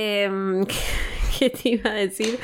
Em, ¿qué, te iba a decir?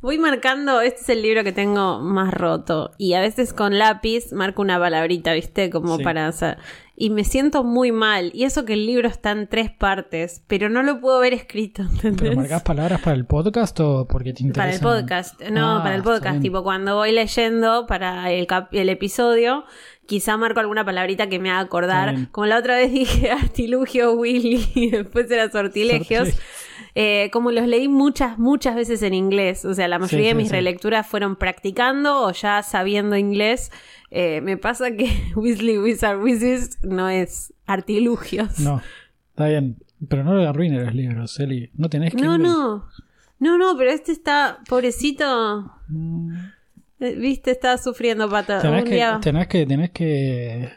Voy marcando, este es el libro que tengo más roto. Y a veces con lápiz marco una palabrita, ¿viste? Como Sí. para hacer. Y me siento muy mal. Y eso que el libro está en tres partes, pero no lo puedo ver escrito, ¿entendés? ¿Pero marcas palabras para el podcast o porque te interesa? Para el podcast, no, Ah, para el podcast. Tipo, cuando voy leyendo para el, cap- el episodio, quizá marco alguna palabrita que me haga acordar. Como la otra vez dije artilugio, Willy, y después era sortilegios. Sortilegios. Eh, como los leí muchas, muchas veces en inglés. O sea, la mayoría Sí, de mis sí. relecturas fueron practicando o ya sabiendo inglés. Eh, me pasa que Weasley Wizard Wizards no es artilugios. No, está bien. Pero no le arruines los libros, Eli. No tenés que. no, no. No, no, pero este está, pobrecito. Mm, Eh, Viste, estaba sufriendo pata. Tenés que, día- tenés que, tenés que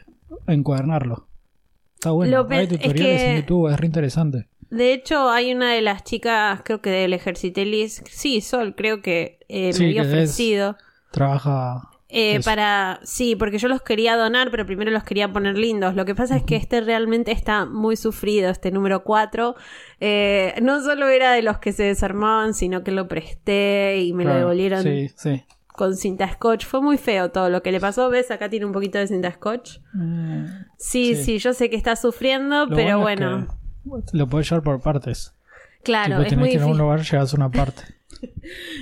encuadernarlo. Está bueno. Pe- Hay es tutoriales que- en YouTube, es re interesante. De hecho, hay una de las chicas, creo que del Ejercitelis, sí, Sol, creo que eh, Sí, me había es- ofrecido. Trabaja. eh, para, sí, porque yo los quería donar, pero primero los quería poner lindos. Lo que pasa es que este realmente está muy sufrido, este número 4. Eh, no solo era de los que se desarmaban, sino que lo presté y me lo devolvieron Sí, sí. con cinta scotch. Fue muy feo todo lo que le pasó. ¿Ves? Acá tiene un poquito de cinta scotch. Mm, Sí, sí, Sí. yo sé que está sufriendo, lo pero bueno. Lo podés llevar por partes. Claro, tipo, es tenés muy que ir a un lugar, llevas una parte.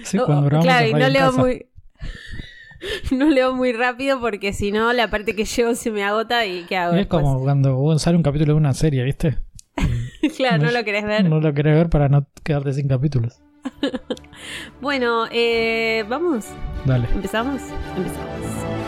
Sí, Oh, cuando grabamos claro, y no leo Casa. muy. No leo muy rápido porque si no, la parte que llevo se me agota y ¿qué hago? Es después? como cuando vos sale un capítulo de una serie, ¿viste? claro, no no- lo querés ver. No lo querés ver para no quedarte sin capítulos. Bueno, eh, vamos. Dale. ¿Empezamos? Empezamos.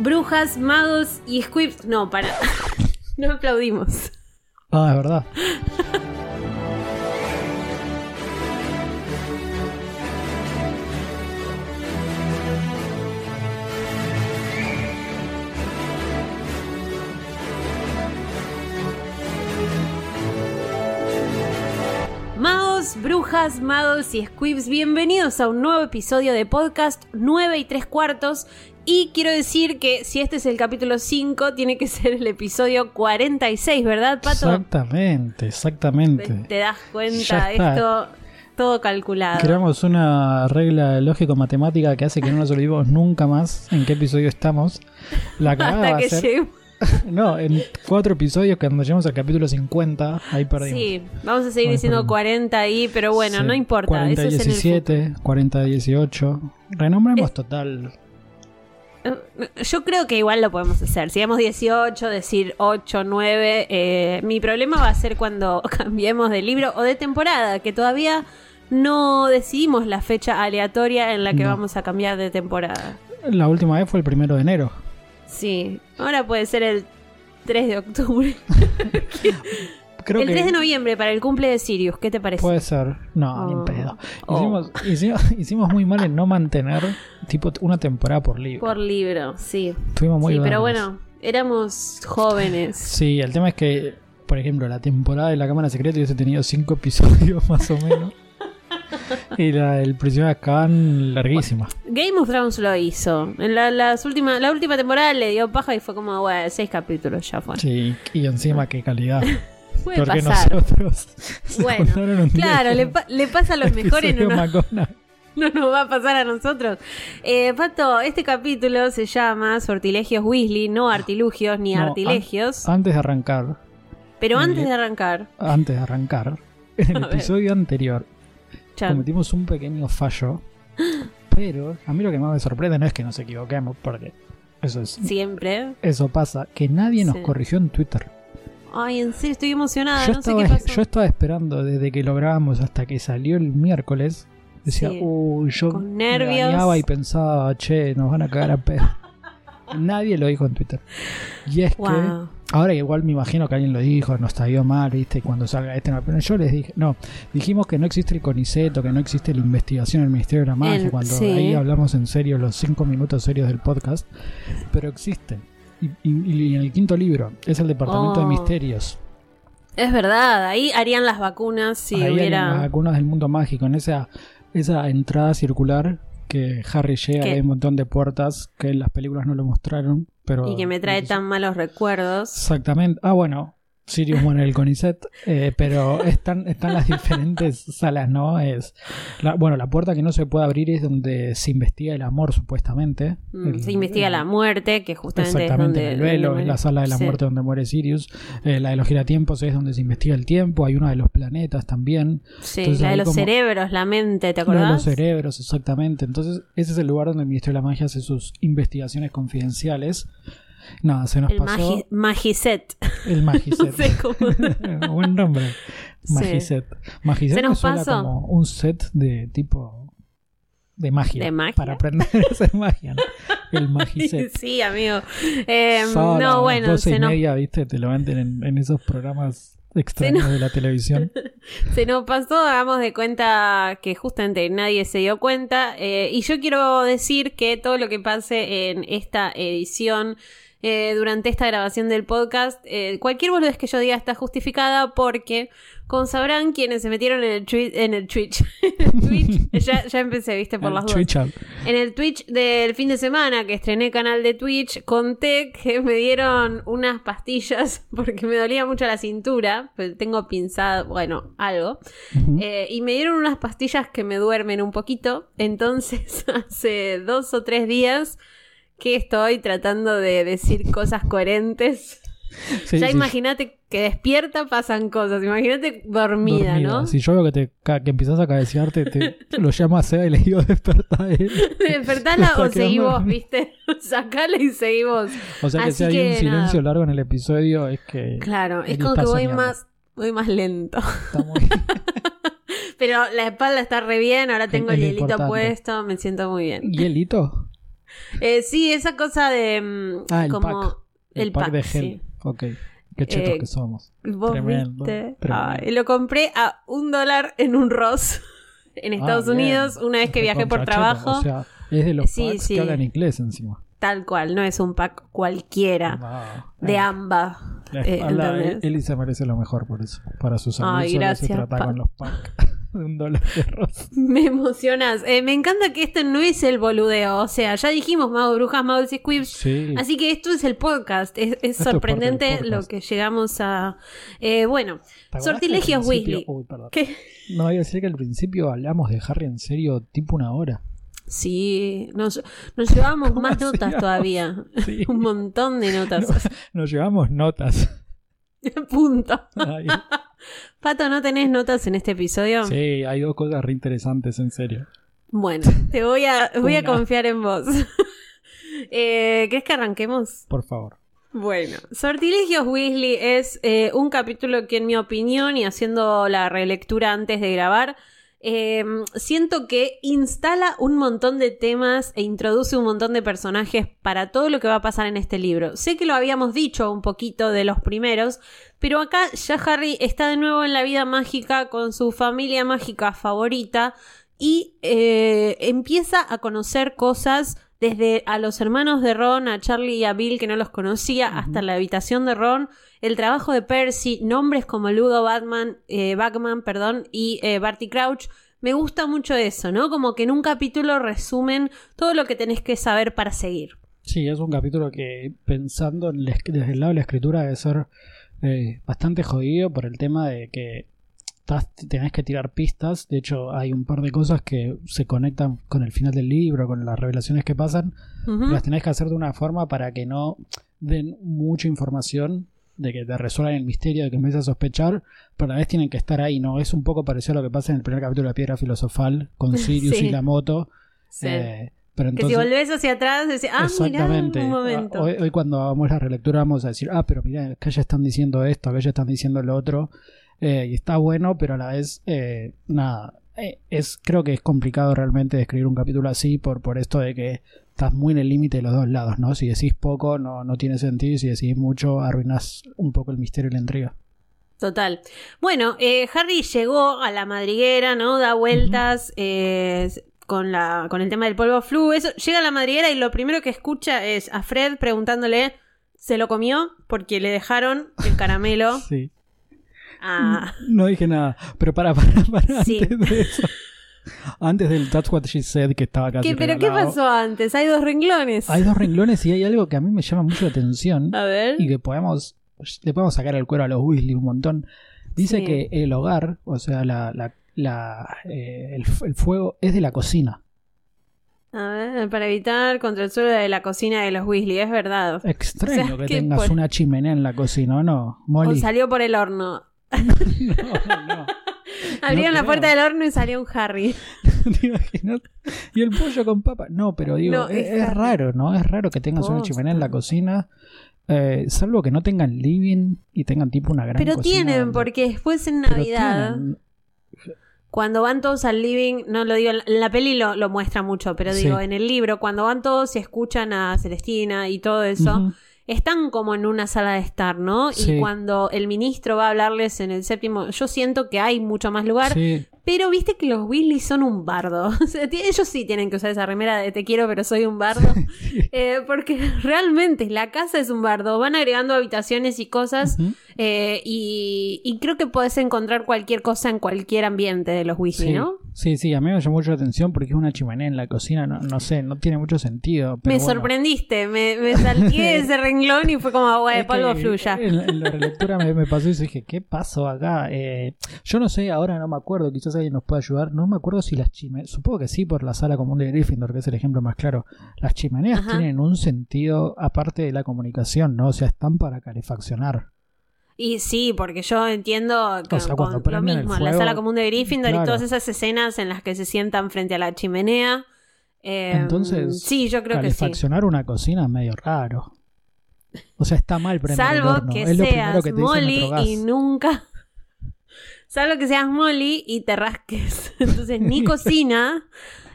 Brujas, magos y squibs. No, para. No aplaudimos. Ah, es verdad. Brujas, magos y squibs, bienvenidos a un nuevo episodio de podcast 9 y 3 cuartos. Y quiero decir que si este es el capítulo 5, tiene que ser el episodio 46, ¿verdad, Pato? Exactamente, exactamente. Te das cuenta, esto todo calculado. Creamos una regla lógico-matemática que hace que no nos olvidemos nunca más en qué episodio estamos. La cagada va Hasta a que ser... No, en cuatro episodios, cuando lleguemos al capítulo 50, ahí perdimos. Sí, vamos a seguir Ay, diciendo perdón. 40 ahí, pero bueno, Sí. no importa. 40 eso es en el 17, 40 18. Renombremos Eh, total. Yo creo que igual lo podemos hacer. Si digamos 18, decir 8, 9. eh, mi problema va a ser cuando cambiemos de libro o de temporada, que todavía no decidimos la fecha aleatoria en la que No. vamos a cambiar de temporada. La última vez fue el primero de enero. Sí, ahora puede ser el 3 de octubre. Creo el que 3 de noviembre para el cumple de Sirius, ¿qué te parece? puede ser. No, ni Oh. pedo. Oh. Hicimos, muy mal en no mantener tipo una temporada por libro. Por libro, sí. Estuvimos muy sí, pero bueno, éramos jóvenes. Sí, el tema es que, por ejemplo, la temporada de la Cámara Secreta hubiese tenido cinco episodios más o menos. y la del Prisionero de Azkaban larguísima. Game of Thrones lo hizo. En la, las última, la última temporada le dio paja y fue como, bueno, seis capítulos ya fue. Sí, y encima qué calidad. Puede Porque pasar. nosotros Bueno, claro, le, dijeron, pa- le pasa a los mejores, no, "Episodio nos- McGonagall". no nos va a pasar a nosotros. Eh, Pato, este capítulo se llama Sortilegios Weasley, no artilugios ni No, artilegios. an- antes de arrancar, pero ah, antes de arrancar, antes de arrancar, en el A ver. episodio anterior chan, cometimos un pequeño fallo. Pero a mí lo que más me sorprende no es que nos equivoquemos, porque eso es siempre. eso pasa, que nadie nos Sí. corrigió en Twitter. Ay, en serio, estoy emocionada, yo, no sé estaba, qué pasó. yo estaba esperando desde que lo grabamos hasta que salió el miércoles. Decía, Sí. uy, yo Con nervios. y pensaba, che, nos van a cagar a pedo. Nadie lo dijo en Twitter. Y es Wow. que, ahora igual me imagino que alguien lo dijo, no está yo mal, viste, cuando salga este. no, Pero yo les dije, no, dijimos que no existe el CONICET, que no existe la investigación del Ministerio de la Magia, cuando sí. ahí hablamos en serio los cinco minutos serios del podcast, pero existen. Y, y- el quinto libro es el Departamento Oh. de Misterios. Es verdad, ahí harían las vacunas si Ahí hubiera. las vacunas del mundo mágico, en esa, esa entrada circular que Harry llega, hay un montón de puertas que en las películas no lo mostraron, pero... Y que me trae tan malos recuerdos. Exactamente. Ah, bueno, Sirius muere en el CONICET, eh, pero están, están las diferentes salas, ¿no? Es la- bueno, la puerta que no se puede abrir es donde se investiga el amor, supuestamente. Mm, El- se investiga el- la muerte, que justamente Exactamente, es donde. el velo, es la sala de la Sí. muerte donde muere Sirius. Eh, la de los giratiempos es donde se investiga el tiempo. Hay una de los planetas también. Sí, Entonces la de los como- cerebros, la mente, ¿te Lo de acordás? los cerebros, exactamente. Entonces, ese es el lugar donde el Ministerio de la Magia hace sus investigaciones confidenciales. Nada, se nos el pasó magi- Magiset. el Magiset. No sé cómo- Buen nombre. Sí. Magiset. Magiset Se nos suena pasó. como un set de tipo de magia. ¿De magia? Para aprender a hacer magia. ¿no? El Magiset. sí, amigo. Eh, a no, bueno, 12 se y media, ¿viste? Te lo venden en, en esos programas extraños de la televisión. se nos pasó, hagamos de cuenta que justamente nadie se dio cuenta. eh, y yo quiero decir que todo lo que pase en esta edición. Eh, durante esta grabación del podcast, eh, cualquier boludez que yo diga está justificada porque, como sabrán, quienes se metieron en el, twi- en el Twitch, en el Twitch, ya, ya empecé, viste, por El las out. En el Twitch del fin de semana que estrené canal de Twitch, conté que me dieron unas pastillas porque me dolía mucho la cintura, pues tengo pinzado, bueno, algo. Eh, y me dieron unas pastillas que me duermen un poquito. Entonces, hace dos o tres días que estoy tratando de decir cosas coherentes. Sí, ya sí, imagínate que despierta pasan cosas. Imagínate dormida, ¿no? Si yo veo que, te, que empiezas a cabecearte, te, lo llamo a Seba y le digo él. Despertala o seguí vos, ¿viste? Sacala y seguí vos. O sea que Así si hay un silencio nada. largo en el episodio es que Claro, es como que voy más, voy más lento. está muy... Pero la espalda está re bien, ahora tengo el lo hielito importante. puesto, me siento muy bien. ¿Hielito? Eh, sí, esa cosa de mm, Ah, el como pack. el, pack pack, de gel. sí. Ok. Qué chetos Eh, que somos. Vos Tremendo, viste. tremendo. Ay, lo compré a un dólar en un Ross en Estados Ah, bien. Unidos una vez que viajé por trabajo. cheto. O sea, es de los Sí, packs sí. que hablan inglés encima. Tal cual, no es un pack cualquiera Ah, de eh, amba. la eh, espalda, ¿entendés? Eli se merece lo mejor por eso. Para su salud Ay, solo gracias, se trata pa- con los packs de un dólar de arroz. Me emocionas. Eh, me encanta que este no es el boludeo. O sea, ya dijimos Mago Brujas, Magos y Squibs. Sí. Así que esto es el podcast. Es, es Esto es parte sorprendente podcast. lo que llegamos a. Eh, bueno, ¿Te acordás que al sortilegios Weasley. Uy. ¿Qué? No, iba a decir que al principio hablamos de Harry en serio tipo una hora. Sí, nos, nos llevamos ¿Cómo más notas todavía. Sí. Un montón de notas. Nos llevamos notas. Punto. Pato, ¿no tenés notas en este episodio? sí, hay dos cosas re interesantes, en serio. Bueno, te voy a, voy a confiar en vos. eh, ¿Querés que arranquemos? Por favor. Bueno, Sortilegios Weasley es eh, un capítulo que en mi opinión y haciendo la relectura antes de grabar, eh, siento que instala un montón de temas e introduce un montón de personajes para todo lo que va a pasar en este libro. Sé que lo habíamos dicho un poquito de los primeros, pero acá ya Harry está de nuevo en la vida mágica con su familia mágica favorita y eh, empieza a conocer cosas desde a los hermanos de Ron, a Charlie y a Bill que no los conocía, hasta la habitación de Ron, el trabajo de Percy, nombres como Ludo Batman, eh, Bagman, perdón, y eh, Barty Crouch. Me gusta mucho eso, ¿no? Como que en un capítulo resumen todo lo que tenés que saber para seguir. Sí, es un capítulo que pensando desde el lado de la escritura debe ser eh, bastante jodido por el tema de que estás- tenés que tirar pistas. De hecho, hay un par de cosas que se conectan con el final del libro, con las revelaciones que pasan. Ujú. Las tenés que hacer de una forma para que no den mucha información, de que te resuelvan el misterio, de que empieces a sospechar, pero a la vez tienen que estar ahí, ¿no? Es un poco parecido a lo que pasa en el primer capítulo de la Piedra Filosofal, con Sirius Sí. y la moto. Sí. Eh, pero que entonces, si volvés hacia atrás, decís, ah, mira, Exactamente. un momento. Ah, Hoy, hoy cuando hagamos la relectura vamos a decir, ah, pero mira, que ya están diciendo esto, que ya están diciendo lo otro. Eh, y está bueno, pero a la vez, eh, nada. Eh, es, creo que es complicado realmente escribir un capítulo así por, por esto de que estás muy en el límite de los dos lados, ¿no? Si decís poco no, no tiene sentido y si decís mucho arruinás un poco el misterio y la intriga. Total. Bueno, eh, Harry llegó a la madriguera, ¿no? Da vueltas eh, con, la, con el tema del polvo flu. Eso, llega a la madriguera y lo primero que escucha es a Fred preguntándole, ¿se lo comió? Porque le dejaron el caramelo. Sí. Ah, No dije nada. Pero para, para, para Sí. antes de eso. Antes del That's What She Said, que estaba casi ¿Qué- ¿Pero qué pasó antes? Hay dos renglones. Hay dos renglones y hay algo que a mí me llama mucho la atención. A ver. y que podemos le podemos sacar el cuero a los Weasley un montón. Dice Sí. que el hogar, o sea, la, la, la, eh, el, el fuego es de la cocina. A ver, para evitar contra el suelo de la cocina de los Weasley, es verdad. Extraño O sea, que que tengas por- una chimenea en la cocina, ¿o no? O Molly. salió por el horno. No, no. Abrieron la puerta del horno y salió un Harry. ¿Te imaginas? Y el pollo con papa. No, pero digo, No, es, raro, ¿no? Es raro que tengas una chimenea en la cocina. eh, salvo que no tengan living y tengan tipo una gran Pero cocina tienen, donde- porque después en Navidad, cuando van todos al living, no lo digo, en la peli lo, lo muestra mucho, pero digo, Sí. en el libro, cuando van todos y escuchan a Celestina y todo eso. Están como en una sala de estar, ¿no? Sí. Y cuando el ministro va a hablarles en el séptimo, yo siento que hay mucho más lugar, Sí, pero viste que los Weasley son un bardo. O sea, ti- ellos sí tienen que usar esa remera de te quiero, pero soy un bardo. Eh, porque realmente la casa es un bardo. Van agregando habitaciones y cosas. Eh, y, y creo que podés encontrar cualquier cosa en cualquier ambiente de los Weasley, Sí, ¿no? Sí, sí, a mí me llamó mucho la atención porque es una chimenea en la cocina, no, no sé, no tiene mucho sentido. pero me bueno. sorprendiste, me, me salté ese renglón y fue como, güey, Es que polvo fluya. En, en la relectura me, me pasó y dije, ¿qué pasó acá? Eh, yo no sé, ahora no me acuerdo, quizás alguien nos pueda ayudar. No me acuerdo si las chimeneas, supongo que sí, por la sala común de Gryffindor, que es el ejemplo más claro. Las chimeneas Ajá. tienen un sentido aparte de la comunicación, ¿no? O sea, están para calefaccionar. Y sí, porque yo entiendo que O sea, con cuando lo el mismo, en la sala común de Gryffindor y todas esas escenas en las que se sientan frente a la chimenea. eh, Entonces, sí, yo creo que sí. Una cocina es medio raro. O sea, está mal prender el Salvo horno. que es lo seas que te Molly y nunca. Salvo que seas Molly y te rasques. Entonces, ni cocina.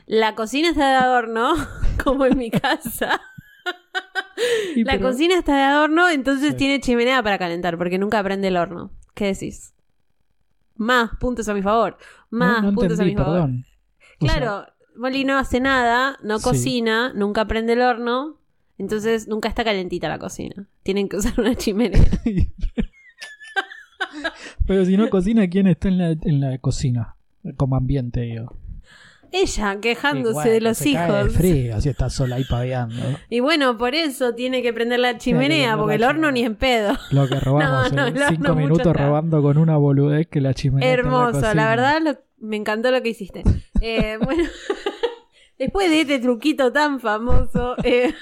La cocina está de adorno, como en mi casa. Y La pero- cocina está de adorno, entonces Sí. tiene chimenea para calentar, porque nunca prende el horno. ¿Qué decís? Más puntos a mi favor. Más no, no puntos entendí, a mi favor. perdón. O sea, Claro, Molly no hace nada, no Sí. cocina, nunca prende el horno, entonces nunca está calentita la cocina. Tienen que usar una chimenea. Pero si no cocina, ¿quién está en la, en la cocina? Como ambiente, digo. Ella quejándose bueno, de los se cae de hijos. frío, así está sola ahí paveando. Y bueno, por eso tiene que prender la chimenea, porque el horno ni en pedo. Lo que robamos No, en cinco minutos robando con una boludez que la chimenea. Hermoso, la, verdad lo- me encantó lo que hiciste. Eh, bueno, después de este truquito tan famoso, eh,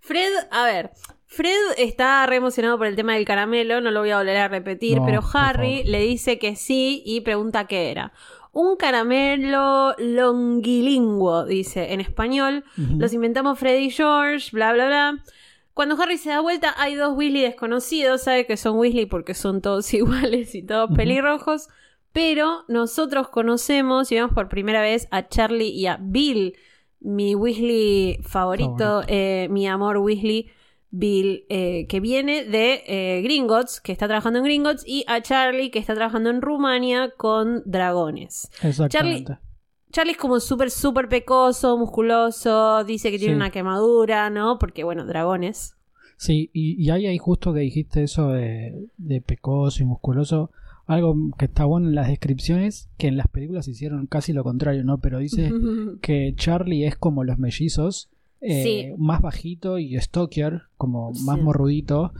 Fred, a ver, Fred está re emocionado por el tema del caramelo, no lo voy a volver a repetir, No, pero Harry le dice que sí y pregunta qué era. Un caramelo longilingüo, dice en español. Los inventamos Fred y George, bla, bla, bla. Cuando Harry se da vuelta, hay dos Weasley desconocidos. Sabe que son Weasley porque son todos iguales y todos pelirrojos. Pero nosotros conocemos y vemos por primera vez a Charlie y a Bill, mi Weasley favorito, Favorito. eh, mi amor Weasley. Bill, eh, que viene de eh, Gringotts, que está trabajando en Gringotts, y a Charlie, que está trabajando en Rumania con dragones. Exactamente. Charlie es como súper, súper pecoso, musculoso, dice que tiene Sí. una quemadura, ¿no? Porque, bueno, dragones. Sí, y, y ahí, ahí justo que dijiste eso de, de pecoso y musculoso, algo que está bueno en las descripciones, que en las películas hicieron casi lo contrario, ¿no? Pero dice que Charlie es como los mellizos, eh, Sí. más bajito y Stoker, como más Sí. morrudito,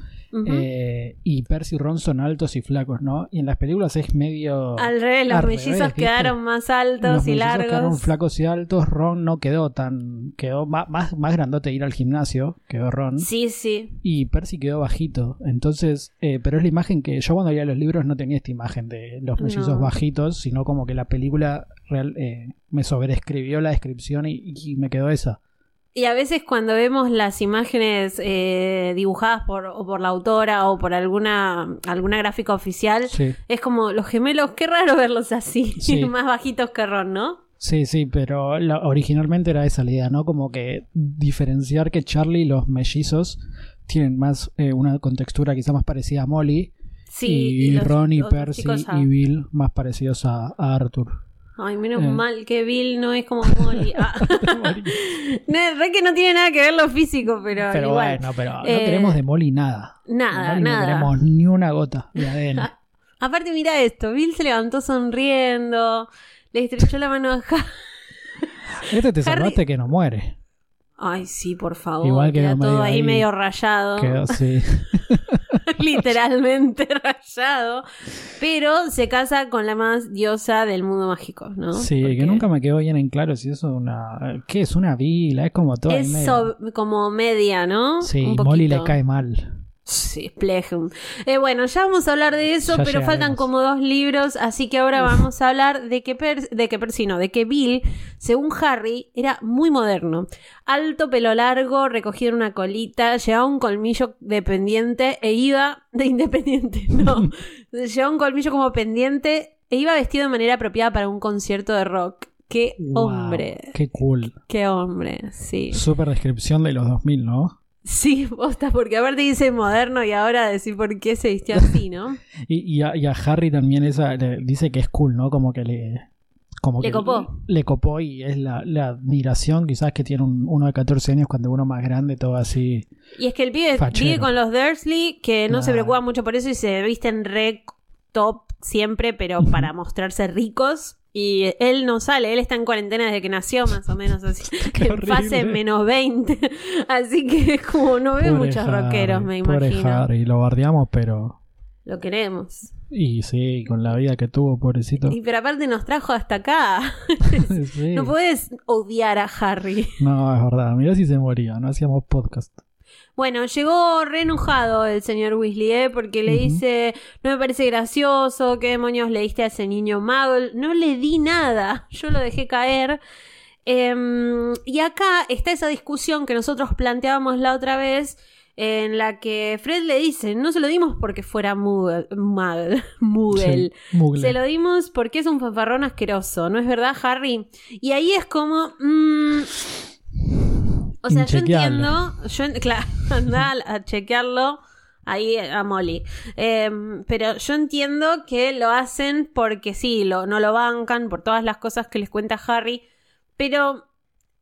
eh, y Percy y Ron son altos y flacos, ¿no? Y en las películas es medio... Al revés, los al mellizos quedaron más Los altos y mellizos quedaron largos. flacos y altos, Ron no quedó tan... quedó más, más, más grandote ir al gimnasio, quedó Ron. Sí, sí. Y Percy quedó bajito. Entonces, eh, pero es la imagen que yo cuando leía los libros no tenía esta imagen de los mellizos No. bajitos, sino como que la película real, eh, me sobreescribió la descripción y, y me quedó esa. Y a veces cuando vemos las imágenes eh, dibujadas por, o por la autora o por alguna, alguna gráfica oficial, Sí, es como los gemelos, qué raro verlos así, Sí. más bajitos que Ron, ¿no? sí, sí, pero la- originalmente era esa la idea, ¿no? Como que diferenciar que Charlie y los mellizos tienen más eh, una contextura quizá más parecida a Molly Sí, y, los Ron y Percy chicos y Bill más parecidos a, a Arthur. Ay, menos Eh. mal que Bill no es como Molly. Ah. no, es re que no tiene nada que ver lo físico, pero, Pero igual. bueno, pero no Eh, queremos de Molly nada. Nada, Molly nada. No queremos ni una gota de ADN. Aparte, mira esto. Bill se levantó sonriendo. Le estrechó la mano a. Este te Harry- salvaste que no muere. Ay, sí, por favor. Igual queda quedó todo ahí, ahí. medio rayado. Quedó así. literalmente rayado. Pero se casa con la más diosa del mundo mágico, ¿no? Sí, Porque que nunca me quedó bien en claro si eso es una. ¿Qué es una vila? Es como todo. Es medio. so- como media, ¿no? Sí, Un Molly le cae mal. Sí, Plejum. Eh, bueno, ya vamos a hablar de eso, Ya pero faltan como dos libros, así que ahora vamos a hablar de que, Per- de que Percy no, de que Bill, según Harry, era muy moderno. Alto, pelo largo, recogido en una colita, llevaba un colmillo de pendiente e iba... de independiente, no. llevaba un colmillo como pendiente e iba vestido de manera apropiada para un concierto de rock. ¡Qué Wow, hombre! Qué cool. ¡Qué hombre! Sí. Super descripción de los 2000, ¿no? Sí, posta, porque aparte dice moderno y ahora decir por qué se vistió así, ¿no? Y, y a, y a Harry también esa le dice que es cool, ¿no? Como que le. Como Le que copó. Le copó y es la, la admiración quizás que tiene un- uno de 14 años cuando uno más grande, todo así. Y es que el pibe Fachero. vive con los Dursley, que no se preocupa mucho por eso y se visten re top siempre, pero para mostrarse ricos. Y él no sale, él está en cuarentena desde que nació, más o menos así. En fase menos 20. Así que es como no ve Pobre muchos Harry, rockeros, me Pobre imagino. Harry, lo bardeamos, pero. Lo queremos. Y sí, con la vida que tuvo, pobrecito. Y pero aparte nos trajo hasta acá. Sí. No puedes odiar a Harry. No, es verdad. Mirá si se moría, no hacíamos podcast. Bueno, llegó re enojado el señor Weasley, ¿eh? Porque le dice, no me parece gracioso, ¿qué demonios le diste a ese niño Muggle? No le di nada, yo lo dejé caer. Em, y acá está esa discusión que nosotros planteábamos la otra vez, en la que Fred le dice, no se lo dimos porque fuera. Sí, Mugle. Se lo dimos porque es un fanfarrón asqueroso, ¿no es verdad, Harry? Y ahí es como... mm, o sea, yo entiendo... Yo, claro, anda a, chequearlo ahí a Molly. Em, pero yo entiendo que lo hacen porque sí, lo, no lo bancan por todas las cosas que les cuenta Harry. Pero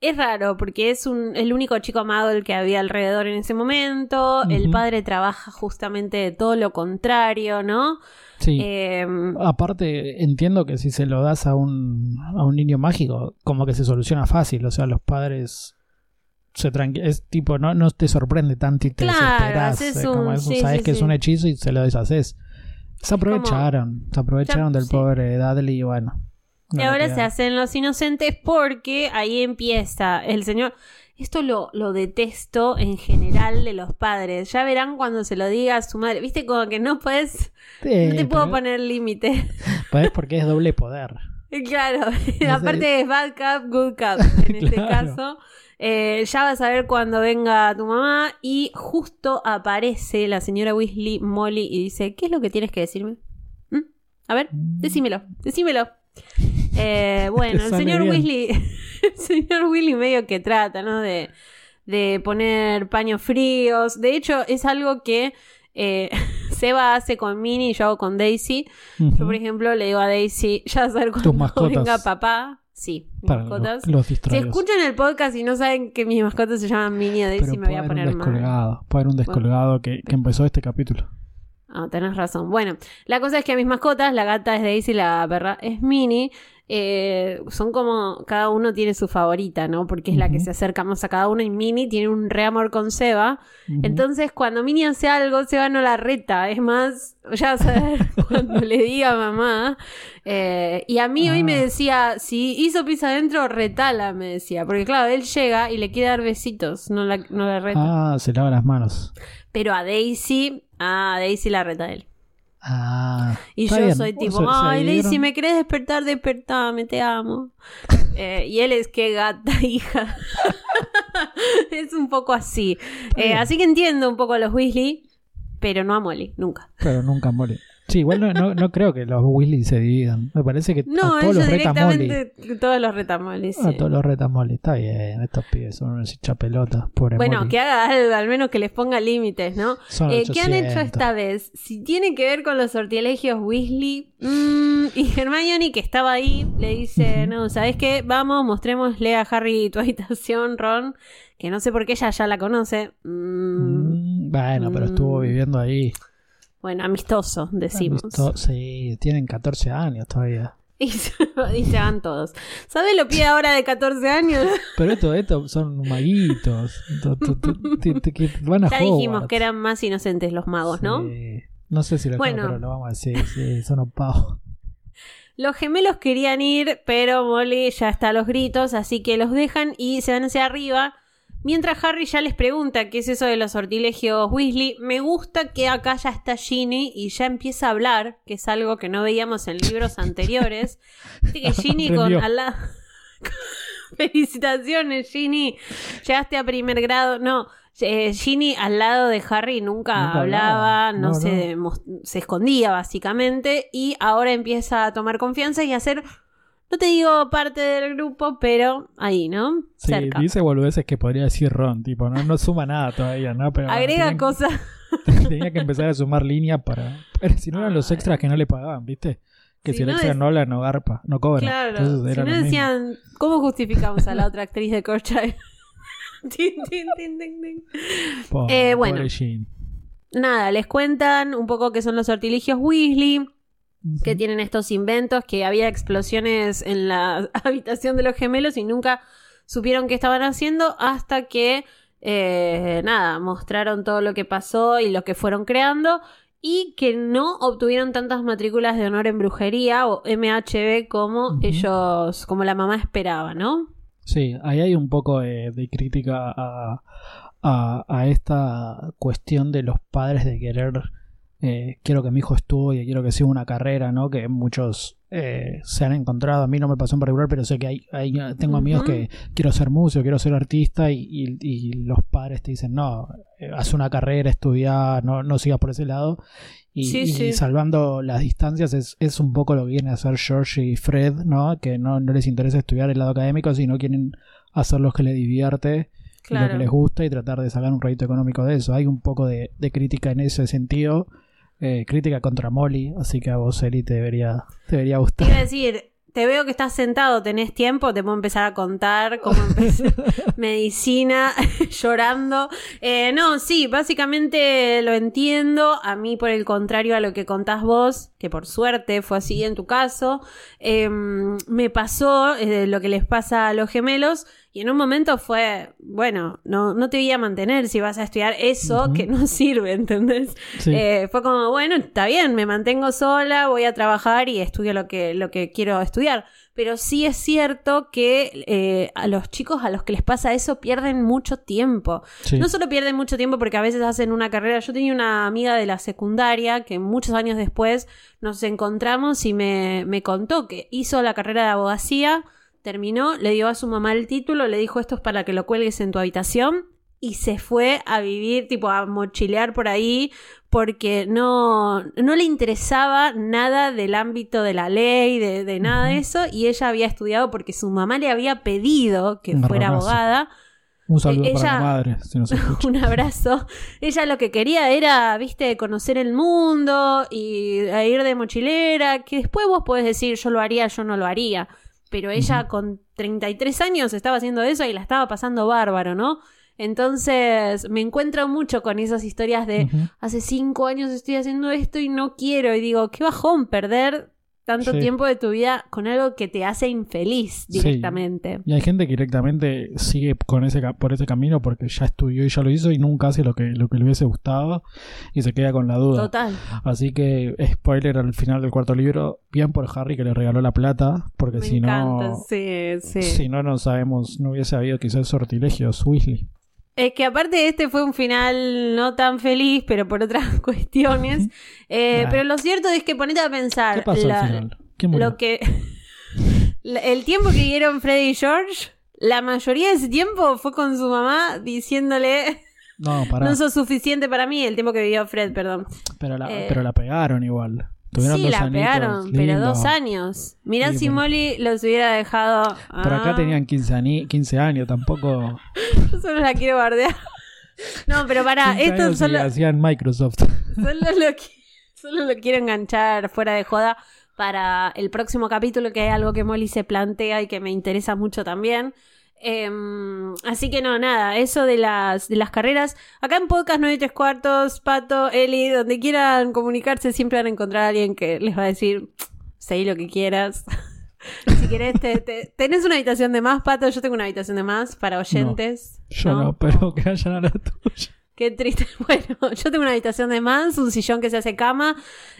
es raro porque es un, el único chico Muggle que había alrededor en ese momento. El padre trabaja justamente de todo lo contrario, ¿no? Sí. Em, Aparte, entiendo que si se lo das a un, a un niño mágico, como que se soluciona fácil. O sea, los padres se tranqui Es tipo, no, no te sorprende tanto y te Claro, desesperas. eh, como un- eso, sí, sabes sí, que es un hechizo y se lo deshaces. Se aprovecharon, se aprovecharon Ya, del pobre Dudley y bueno. Y no ahora se hacen los inocentes porque ahí empieza el señor. Esto lo, lo detesto en general de los padres. Ya verán cuando se lo diga a su madre. Viste, como que no puedes. No te puedo poner límite. pues es porque es doble poder. claro. Aparte es bad cup, good cup. En este Claro. caso. Eh, ya vas a ver cuando venga tu mamá. Y justo aparece la señora Weasley, Molly, y dice: ¿Qué es lo que tienes que decirme? ¿Mm? A ver, decímelo, decímelo. Eh, bueno, el señor bien. Weasley, el señor Weasley medio que trata, ¿no? De, de poner paños fríos. De hecho, es algo que eh, Seba hace con Minnie y yo hago con Daisy. Yo, por ejemplo, le digo a Daisy, ya ver cuando mascotas. venga papá. Sí, mis Para mascotas. los, los Si escuchan el podcast y no saben que mis mascotas se llaman Minnie o Pero Daisy, me voy a poner un mal. descolgado. Puede haber un descolgado que, que empezó este capítulo. Ah, tenés razón. Bueno, la cosa es que a mis mascotas, la gata es Daisy, la perra es Minnie. Eh, son como, cada uno tiene su favorita, ¿no? Porque es la que se acerca más a cada uno y Minnie tiene un re amor con Seba. Entonces, cuando Minnie hace algo, Seba no la reta. Es más, ya vas a ver cuando le diga a mamá. Eh, y a mí hoy Ah. me decía, si hizo pizza adentro, retala, me decía. Porque claro, él llega y le quiere dar besitos, no la, no la reta. Ah, se lava las manos. Pero a Daisy, a Daisy la reta él. Ah. Y yo bien. soy tipo, ay, Daisy, dividieron. ¿me querés despertar? Despertame, te amo. Eh, y él es que gata, hija. es un poco así. Eh, así que entiendo un poco a los Weasley, pero no a Molly, nunca. Pero nunca muere. Sí, igual no, no, no creo que los Weasley se dividan. Me parece que No, a todos los retamoles. todos los retamoles. A todos los retamoles. Está bien, estos pibes son unos hinchapelotas. Pobre Bueno, Molly. que haga al menos que les ponga límites, ¿no? Son Eh, ¿Qué han hecho 800. esta vez? Si tiene que ver con los sortilegios Weasley mm, y Hermione, que estaba ahí, le dice, no, ¿sabes qué? Vamos, mostrémosle a Harry tu habitación, Ron, que no sé por qué ella ya la conoce. Mm, Mm, bueno, pero estuvo Mm. viviendo ahí. Bueno, amistoso, decimos. Amisto- Sí, tienen 14 años todavía. Y se, y se van todos. ¿Sabes lo pide ahora de 14 años? Pero esto, esto son maguitos. Van a Ya dijimos que eran más inocentes los magos, ¿no? Sí. No sé si lo Bueno. pero lo vamos a decir. Sí, son opavos. Los gemelos querían ir, pero Molly ya está a los gritos, así que los dejan y se van hacia arriba. Mientras Harry ya les pregunta qué es eso de los sortilegios Weasley, me gusta que acá ya está Ginny y ya empieza a hablar, que es algo que no veíamos en libros anteriores. Viste que Ginny con al Felicitaciones, Ginny. Llegaste a primer grado. No, eh, Ginny al lado de Harry nunca, Nunca hablaba, hablaba. no, No, se, se escondía básicamente y ahora empieza a tomar confianza y a ser, no te digo parte del grupo, pero ahí, ¿no? Sí, Cerca. dice boludeces que podría decir Ron. Tipo, no, no suma nada todavía, ¿no? Pero bueno, Agrega tenían- cosas. Tenía que empezar a sumar líneas para. Pero si no eran los Ay. extras que no le pagaban, ¿viste? Que Si si, el no extra es- no habla, no garpa, no cobra. Claro, Entonces si no mismo. decían, ¿cómo justificamos a la otra actriz de Corchai? Eh, bueno. Nada, les cuentan un poco qué son los sortilegios Weasley. Que tienen estos inventos, que había explosiones en la habitación de los gemelos y nunca supieron qué estaban haciendo hasta que, eh, nada, mostraron todo lo que pasó y lo que fueron creando y que no obtuvieron tantas matrículas de honor en brujería o MHB como ellos, como la mamá esperaba, ¿no? Sí, ahí hay un poco de, de crítica a, a, a esta cuestión de los padres de querer, eh, quiero que mi hijo estudie, quiero que siga una carrera, ¿no? Que muchos eh, se han encontrado, a mí no me pasó en particular, pero sé que hay, hay- tengo amigos que quiero ser músico, quiero ser artista y, y- y los padres te dicen, no, eh, haz una carrera, estudia, no, no sigas por ese lado. Y, Sí, y sí. salvando las distancias es, es un poco lo que viene a hacer George y Fred, ¿no? Que no, no les interesa estudiar el lado académico, sino quieren hacer lo que les divierte y lo que les gusta y tratar de sacar un rédito económico de eso. Hay un poco de, de crítica en ese sentido, eh, crítica contra Molly, así que a vos, Eli, te debería, te debería gustar. a decir, te veo que estás sentado, tenés tiempo, te puedo empezar a contar cómo empecé medicina llorando. Eh, no, sí, básicamente lo entiendo. A mí, por el contrario a lo que contás vos, que por suerte fue así en tu caso, eh, me pasó eh, lo que les pasa a los gemelos. Y en un momento fue, bueno, no, no te voy a mantener si vas a estudiar eso que no sirve, ¿entendés? Sí. Eh, fue como, bueno, está bien, me mantengo sola, voy a trabajar y estudio lo que, lo que quiero estudiar. Pero sí es cierto que eh, a los chicos a los que les pasa eso pierden mucho tiempo. Sí. No solo pierden mucho tiempo porque a veces hacen una carrera. Yo tenía una amiga de la secundaria que muchos años después nos encontramos y me, me contó que hizo la carrera de abogacía, terminó, le dio a su mamá el título, le dijo esto es para que lo cuelgues en tu habitación y se fue a vivir, tipo a mochilear por ahí porque no, no le interesaba nada del ámbito de la ley, de, de nada de eso, y ella había estudiado porque su mamá le había pedido que fuera abogada. Un saludo eh, para la madre, si nos escucha. un abrazo. Ella lo que quería era, viste, conocer el mundo y e ir de mochilera, que después vos podés decir yo lo haría, yo no lo haría. Pero ella Ujú. con 33 años estaba haciendo eso y la estaba pasando bárbaro, ¿no? Entonces me encuentro mucho con esas historias de hace cinco años estoy haciendo esto y no quiero. Y digo, qué bajón perder tanto Sí. tiempo de tu vida con algo que te hace infeliz Sí. directamente. Y hay gente que directamente sigue con ese, por ese camino porque ya estudió y ya lo hizo y nunca hace lo que, lo que le hubiese gustado y se queda con la duda. Total. Así que, spoiler al final del cuarto libro, bien por Harry que le regaló la plata, porque Me si encanta, no, sí, sí. si no, no sabemos, no hubiese habido quizás sortilegios Weasley. Es que aparte este fue un final no tan feliz, pero por otras cuestiones. Eh, Nah. Pero lo cierto es que ponete a pensar. ¿Qué pasó la- al final? ¿Quién murió? Lo que. el tiempo que dieron Freddy y George, la mayoría de ese tiempo fue con su mamá diciéndole. No, pará. No sos suficiente para mí. El tiempo que vivió Fred, perdón. pero, la, eh. pero la pegaron igual. Tuvieron Sí, la añitos, pegaron, pero dos años. Mirá Sí, si. Molly los hubiera dejado. Pero acá Ah, tenían 15, ani- 15 años, tampoco. Yo solo la quiero bardear. No, pero pará, 15 esto solo, hacían Microsoft. solo, lo, solo lo quiero enganchar fuera de joda para el próximo capítulo, que hay algo que Molly se plantea y que me interesa mucho también. Em, así que no, nada, eso de las, de las carreras. Acá en Podcast 9 y 3 cuartos, Pato, Eli, donde quieran comunicarse, siempre van a encontrar a alguien que les va a decir, seguí lo que quieras. si querés, te- te- tenés una habitación de más, Pato, yo tengo una habitación de más para oyentes. Yo no, pero que vayan a la tuya. Qué triste. Bueno, yo tengo una habitación de más, un sillón que se hace cama.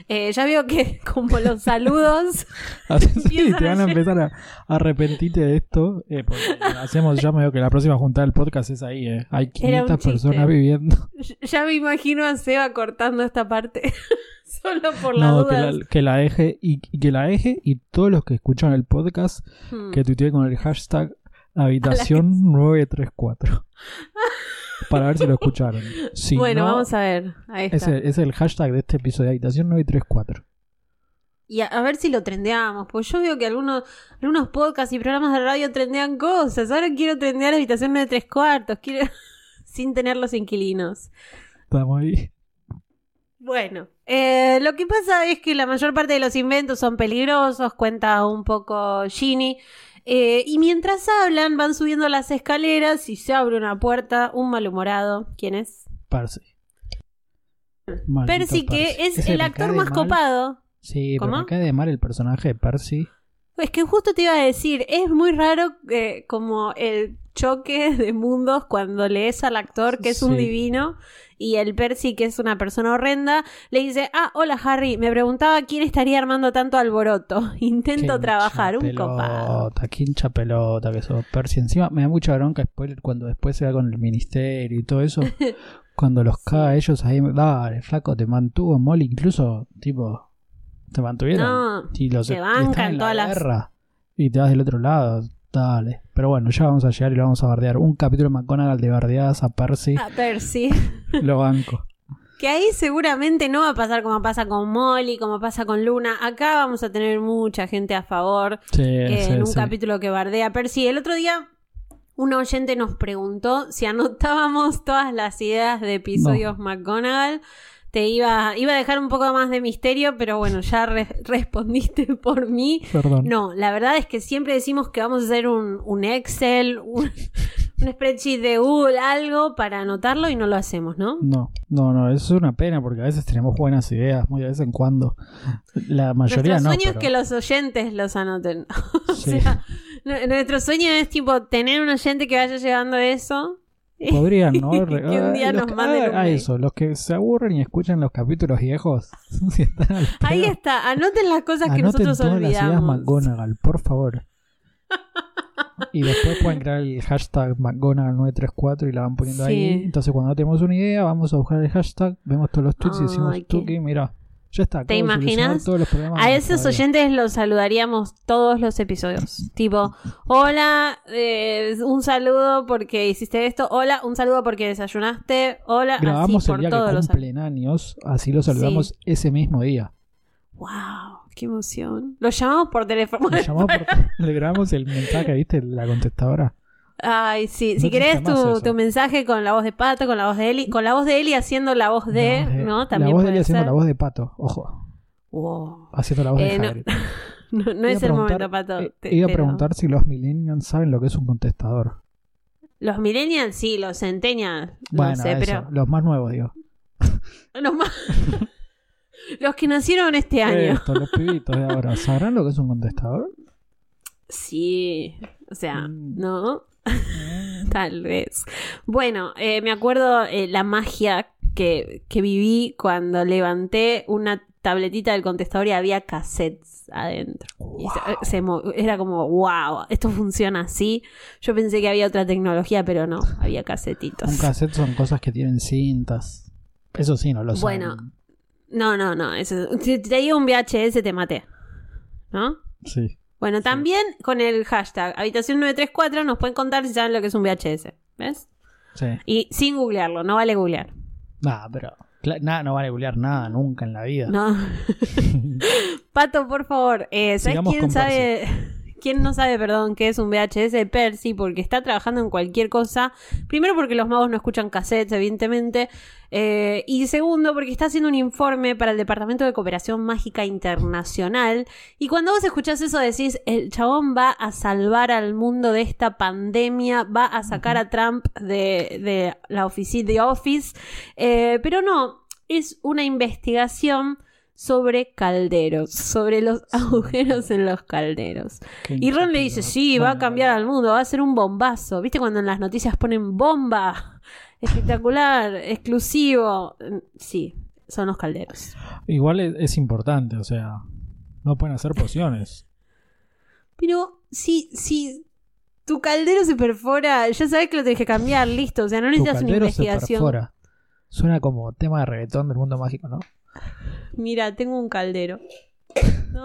Eh, ya veo que como los saludos. Así sí, te van a empezar a, a arrepentirte de esto. eh, porque hacemos, ya me veo que la próxima juntada del podcast es ahí. eh. Hay Era un 500 chiste. personas viviendo. Ya me imagino a Seba cortando esta parte. Solo por las No, que dudas. la, que la deje y, y que la deje y todos los que escuchan el podcast Hmm. que tuitee con el hashtag habitación 934 para ver si lo escucharon. Si bueno, no, vamos a ver. Ahí está. ese es el hashtag de este episodio de habitación 934. Y a, a ver si lo trendeamos. Pues yo veo que algunos, algunos podcasts y programas de radio trendean cosas. Ahora quiero trendear habitación de tres cuartos. Quiero... Sin tener los inquilinos. Estamos ahí. Bueno, eh, lo que pasa es que la mayor parte de los inventos son peligrosos, cuenta un poco Ginny. Eh, y mientras hablan, van subiendo las escaleras y se abre una puerta. Un malhumorado. ¿Quién es? Percy. Maldito Percy, que es Ese el me actor cae más mal. copado. Sí, pero ¿Cómo? me cae de mal el personaje de Percy. Es que justo te iba a decir, es muy raro eh, como el choque de mundos cuando lees al actor que es un Sí. divino y el Percy que es una persona horrenda, le dice, ah, hola Harry, me preguntaba quién estaría armando tanto alboroto. Intento Qué trabajar, un copado. hincha pelota que sos Percy. Encima me da mucha bronca spoiler cuando después se va con el ministerio y todo eso. cuando los caga ellos ahí, dale, flaco, te mantuvo Molly, incluso, tipo, te mantuvieron. No, y los te bancan en todas la las- guerra y te vas del otro lado. Dale. Pero bueno, ya vamos a llegar y lo vamos a bardear. Un capítulo de McGonagall de bardeadas a Percy. A Percy. Lo banco. Que ahí seguramente no va a pasar como pasa con Molly, como pasa con Luna. Acá vamos a tener mucha gente a favor. Sí, eh, sí, en un sí. capítulo que bardea a Percy. El otro día, un oyente nos preguntó si anotábamos todas las ideas de episodios McGonagall. Te iba, iba a dejar un poco más de misterio, pero bueno, ya re- respondiste por mí. Perdón. No, la verdad es que siempre decimos que vamos a hacer un, un Excel, un, un spreadsheet de Google, algo para anotarlo y no lo hacemos, ¿no? No, no, no, eso es una pena porque a veces tenemos buenas ideas, muy de vez en cuando. La mayoría Nuestro no. sueño pero- es que los oyentes los anoten. o Sí. sea, nu- nuestro sueño es tipo tener un oyente que vaya llevando eso. Podrían, ¿no? que un día Los nos que- manden a eso, los que se aburren y escuchan los capítulos viejos. si están al Ahí está, anoten las cosas que anoten nosotros todas las ideas olvidamos. McGonagall, por favor. y después pueden crear el hashtag McGonagall934 y la van poniendo Sí. ahí. Entonces, cuando tenemos una idea, vamos a buscar el hashtag, vemos todos los tweets y decimos, Ay, qué- Tuki, mira, ya está. ¿Te imaginas? Todos los A esos oyentes los saludaríamos todos los episodios. Tipo, hola, eh, un saludo porque hiciste esto. Hola, un saludo porque desayunaste. Hola, Grabamos así el por día que todos los cumplen años, así los saludamos ese mismo día. Wow, qué emoción. Los llamamos por teléfono. Le, llamamos por- le grabamos el mensaje, ¿viste? La contestadora. Ay, sí. No si querés tu, mensaje con la voz de Pato, con la voz de Eli, con la voz de Eli haciendo la voz de, voz de- ¿no? También la voz de él haciendo la voz de pato, ojo. Wow. Haciendo la voz Eh, de no, Hagrid. no, no es el momento, Pato. eh, te- Iba a preguntar si los millennials saben lo que es un contestador. Los millennials sí, los centennials. Bueno, no sé, eso, pero. los más nuevos, digo. Los, más- los que nacieron este año. Esto, los pibitos de ahora, ¿sabrán lo que es un contestador? Sí. O sea, Mm. ¿no? Tal vez. Bueno, eh, me acuerdo eh, la magia que, que viví cuando levanté una tabletita del contestador y había cassettes adentro. Y se- se mo- era como, wow, esto funciona así. Yo pensé que había otra tecnología, pero no, había casetitos. Un cassette son cosas que tienen cintas. Eso sí, no lo saben. Bueno. No, no, no. Eso, si te digo un VHS, te maté. ¿No? Sí. Bueno, también con el hashtag habitación 934 nos pueden contar si saben lo que es un VHS. ¿Ves? Sí. Y sin googlearlo, no vale googlear. Nah, pero nada, no van a googlear nada nunca en la vida. No. Pato, por favor. Eh, ¿Sabes Sigamos quién sabe? ¿Quién no sabe, perdón, qué es un VHS? Percy, porque está trabajando en cualquier cosa. Primero, porque los magos no escuchan cassettes, evidentemente. Eh, y segundo, porque está haciendo un informe para el Departamento de Cooperación Mágica Internacional. Y cuando vos escuchás eso, decís: el chabón va a salvar al mundo de esta pandemia, va a sacar a Trump de, de la oficina de Office. Eh, pero no, es una investigación sobre calderos, sobre los agujeros en los calderos. Qué Y Ron le dice, sí, va a cambiar al mundo, va a ser un bombazo. ¿Viste cuando en las noticias ponen bomba? Espectacular, exclusivo. Sí, son los calderos. Igual es, es importante, o sea, no pueden hacer pociones. Pero si, si tu caldero se perfora, ya sabes que lo tenés que cambiar, listo. O sea, no tu necesitas una caldero se investigación. perfora. Suena como tema de reggaetón del mundo mágico, ¿no? Mira, tengo un caldero. No.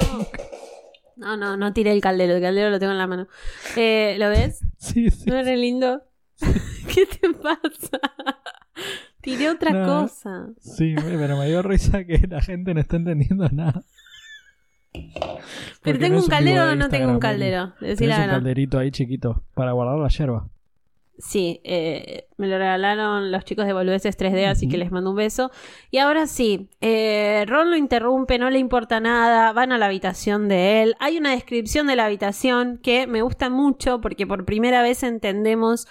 No, no, no tiré el caldero, el caldero lo tengo en la mano. Eh, ¿Lo ves? Sí, sí. ¿No es re lindo? ¿Qué te pasa? Tiré otra No. cosa. Sí, pero me dio risa que la gente no está entendiendo nada. ¿Pero tengo no un caldero o no tengo un caldero? Tenés la un verdad. calderito ahí chiquito para guardar la yerba. Sí, eh, me lo regalaron los chicos de Boludeces 3D, así que les mando un beso. Y ahora sí, eh, Ron lo interrumpe, no le importa nada, van a la habitación de él. Hay una descripción de la habitación que me gusta mucho porque por primera vez entendemos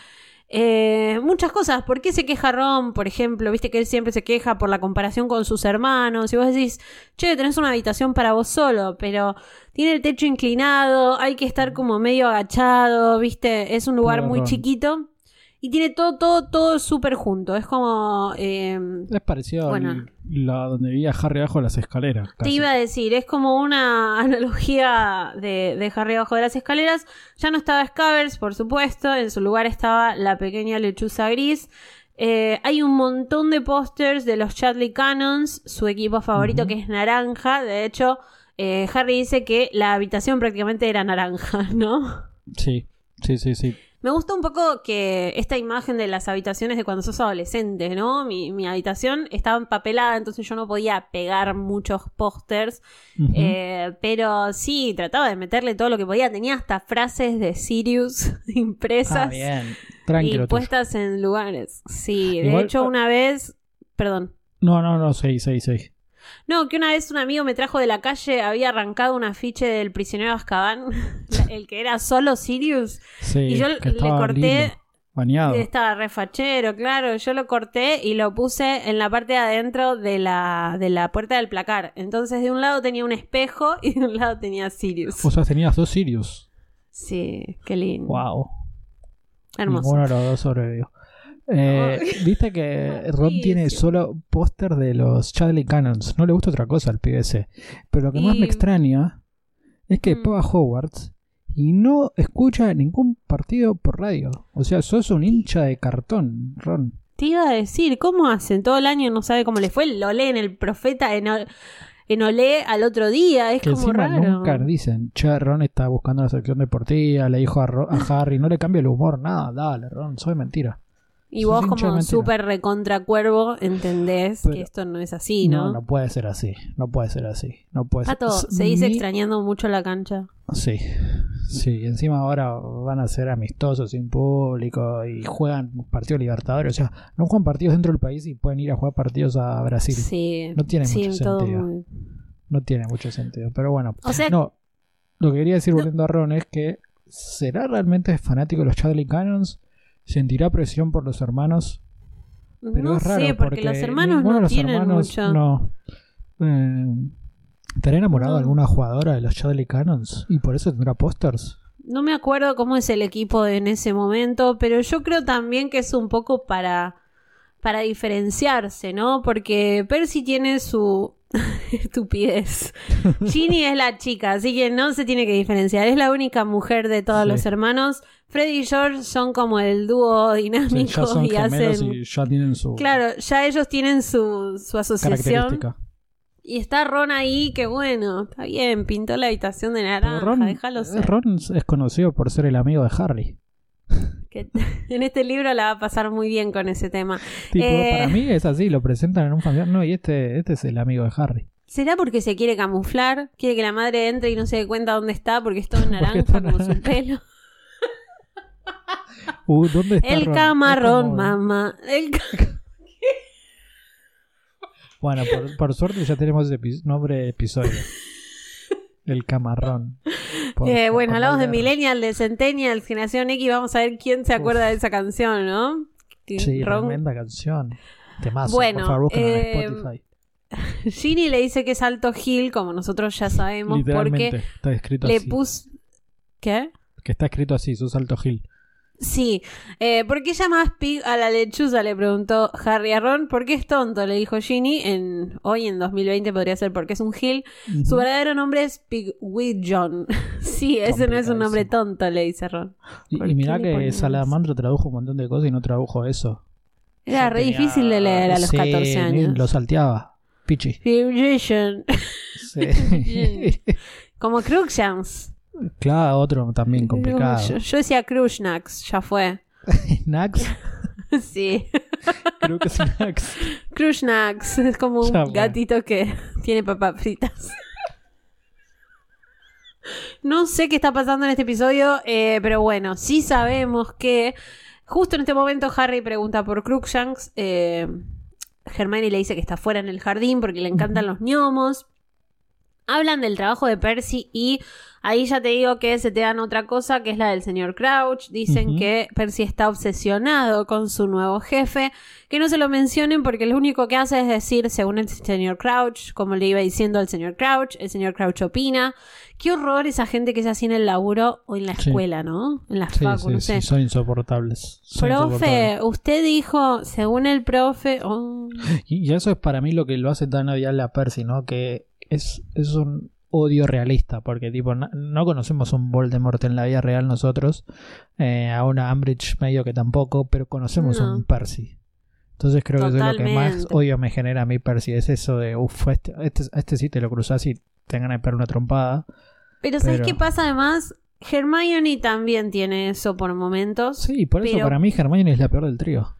eh, muchas cosas. ¿Por qué se queja Ron? Por ejemplo, viste que él siempre se queja por la comparación con sus hermanos. Y vos decís, che, tenés una habitación para vos solo, pero tiene el techo inclinado, hay que estar como medio agachado, viste, es un lugar muy Ron. chiquito. Y tiene todo, todo, todo súper junto. Es como. eh, Es parecido Bueno. a la donde vivía Harry bajo las escaleras. te iba a decir, es como una analogía de, de Harry abajo de las escaleras. Ya no estaba Scabbers, por supuesto. En su lugar estaba la pequeña lechuza gris. Eh, hay un montón de pósters de los Chadley Cannons, su equipo favorito que es naranja. De hecho, eh, Harry dice que la habitación prácticamente era naranja, ¿no? Sí, sí, sí, sí. Me gusta un poco que esta imagen de las habitaciones de cuando sos adolescente, ¿no? Mi, mi habitación estaba empapelada, entonces yo no podía pegar muchos pósters. Eh, pero sí, trataba de meterle todo lo que podía. Tenía hasta frases de Sirius impresas ah, bien. y Tranquilo. tuyo. puestas en lugares. Sí, de Igual- hecho una vez... Perdón. No, no, no, sí, sí, sí. No, que una vez un amigo me trajo de la calle, había arrancado un afiche del prisionero Azkaban, el que era solo Sirius. Sí, Y yo le corté- lindo, bañado. Estaba refachero, claro. Yo lo corté y lo puse en la parte de adentro de la, de la puerta del placar. Entonces, de un lado tenía un espejo y de un lado tenía Sirius. O sea, tenías dos Sirius. Sí, qué lindo. Wow. Hermoso. Ninguno de los dos sobrevivió. Eh, Viste que Ron Sí, tiene solo póster de los Chadley Cannons. No le gusta otra cosa al PBC. Pero lo que más Y- me extraña es que Mm. paga Hogwarts y no escucha ningún partido por radio. O sea, sos un hincha de cartón, Ron. Te iba a decir, ¿cómo hacen? Todo el año no sabe cómo le fue. Lo lee en el profeta, en, o- en Olé al otro día. Es Que como raro. nunca dicen, che, Ron está buscando la sección deportiva, le dijo a, Ro- a Harry, no le cambia el humor, nada, dale, Ron, soy mentira. Y vos, como súper recontra cuervo, entendés Pero- que esto no es así, no, ¿no? no puede ser así, no puede ser así, no puede ser Pato, S- ¿seguís mi- extrañando mucho la cancha? Sí, sí, encima ahora van a ser amistosos sin público y juegan partidos libertadores, o sea, no juegan partidos dentro del país y pueden ir a jugar partidos a Brasil. Sí. No tiene sí, mucho todo sentido. muy- No tiene mucho sentido, pero bueno. O sea, No, lo que quería decir volviendo a Ron es que ¿será realmente fanático de los Chadley Cannons? ¿Sentirá presión por los hermanos? Pero no es raro sé, porque, los hermanos no los tienen hermanos mucho. No. Eh, ¿Estará enamorado No. de alguna jugadora de los Chadley Cannons? ¿Y por eso tendrá pósters? No me acuerdo cómo es el equipo en ese momento, pero yo creo también que es un poco para, para diferenciarse, ¿no? Porque Percy tiene su estupidez. Ginny es la chica, así que no se tiene que diferenciar. Es la única mujer de todos Sí. los hermanos. Freddy y George son como el dúo Sí, dinámico ya son y hacen... y ya tienen su Claro, ya ellos tienen su, su asociación. Y está Ron ahí, que bueno, está bien, pintó la habitación de naranja, Ron, déjalo ser. Ron es conocido por ser el amigo de Harry. Que en este libro la va a pasar muy bien con ese tema. Tipo, Eh, para mí es así, lo presentan en un familiar. No, y este, este es el amigo de Harry. ¿Será porque se quiere camuflar? ¿Quiere que la madre entre y no se dé cuenta dónde está porque es todo naranja está como su pelo? Uh, ¿dónde está El Ron? camarón, como- mamá. El ca- Bueno, por, por suerte ya tenemos epi- nombre de episodio. El camarón. Por- Eh, bueno, hablamos de Millennial, de Centennial, Generación X. Vamos a ver quién se acuerda de esa canción, ¿no? Sí, Ron- tremenda canción. Temazo. Bueno, por favor, en eh, Spotify. Ginny le dice que es Alto Hill, como nosotros ya sabemos, porque está escrito le así. puso. ¿Qué? Que está escrito así, sos Alto Gil. Sí, eh, ¿por qué llamas pig a la lechuza? Le preguntó Harry a Ron. ¿Por qué es tonto? Le dijo Ginny. En, hoy en 2020 podría ser porque es un Hill. Su verdadero nombre es Pigwidgeon. sí, ese no es un nombre tonto, le dice Ron. Y, ¿Por y mirá que Salamandro tradujo un montón de cosas y no tradujo eso. Era re tenía- difícil de leer a los Sí, 14 años. Lo salteaba. Pichi. Pigwidgeon. Sí. Como Crookshanks. Claro, otro también complicado. Yo, yo decía Crookshanks, ya fue. Nax, sí. creo que es Nax. Crookshanks es como un Ya fue. gatito que tiene papas fritas. No sé qué está pasando en este episodio, eh, pero bueno, sí sabemos que justo en este momento Harry pregunta por Crookshanks. Eh, Hermione le dice que está fuera en el jardín porque le encantan los gnomos. Hablan del trabajo de Percy y ahí ya te digo que se te dan otra cosa que es la del señor Crouch. Dicen que Percy está obsesionado con su nuevo jefe. Que no se lo mencionen porque lo único que hace es decir, según el señor Crouch, como le iba diciendo al señor Crouch, el señor Crouch opina. Qué horror esa gente que es así en el laburo o en la Sí. escuela, ¿no? En la Sí, facu, sí, no sé. sí, son insoportables. Son insoportables. Profe, usted dijo, según el profe... oh, Y y eso es para mí lo que lo hace tan odiable a Percy, ¿no? Que es, es un odio realista, porque tipo, no, no conocemos un Voldemort en la vida real nosotros, eh, a una Umbridge medio que tampoco, pero conocemos No. un Percy. Entonces creo que eso es lo que más odio me genera a mí Percy, es eso de, uff, este, este, este sí te lo cruzas y te ganas de pegar una trompada. Pero ¿sabes Pero- qué pasa además? Hermione también tiene eso por momentos. Sí, por eso Pero- para mí Hermione es la peor del trío.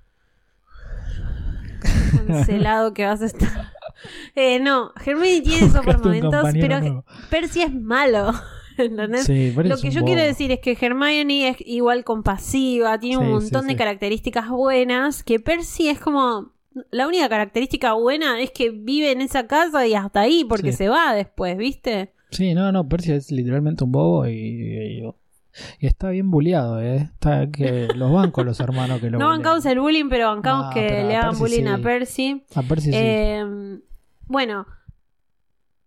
Cancelado que vas a estar. Eh, no, Hermione tiene eso por momentos, pero nuevo. Percy es malo. ¿Entendés? Sí, Lo que yo bobo. quiero decir es que Hermione es igual compasiva, tiene un montón sí, de características buenas, que Percy es como... La única característica buena es que vive en esa casa y hasta ahí, porque se va después, ¿viste? Sí, no, no, Percy es literalmente un bobo y, y- y está bien bulleado, ¿eh? Está que los bancos los hermanos que lo No bancamos el bullying, pero bancamos No, que pero le hagan bullying a. Percy. A Percy sí. Bueno,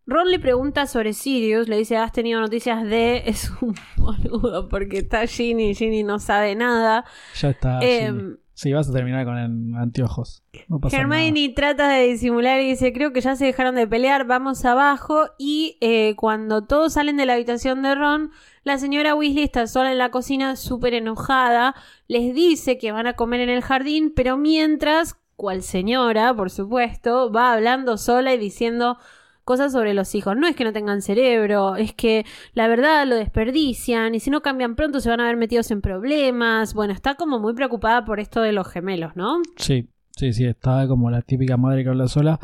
Ron le pregunta sobre Sirius, le dice, ¿has tenido noticias de...? Es un boludo porque está Ginny, Ginny no sabe nada. ya está. eh, sí. Sí, vas a terminar con el anteojos. No pasa Hermione trata de disimular y dice, creo que ya se dejaron de pelear, vamos abajo. Y eh, cuando todos salen de la habitación de Ron, la señora Weasley está sola en la cocina, súper enojada. Les dice que van a comer en el jardín, pero mientras, cual señora, por supuesto, va hablando sola y diciendo cosas sobre los hijos. No es que no tengan cerebro, es que la verdad lo desperdician y si no cambian pronto se van a ver metidos en problemas. Bueno, está como muy preocupada por esto de los gemelos, ¿no? Sí, sí, sí, está como la típica madre que habla sola.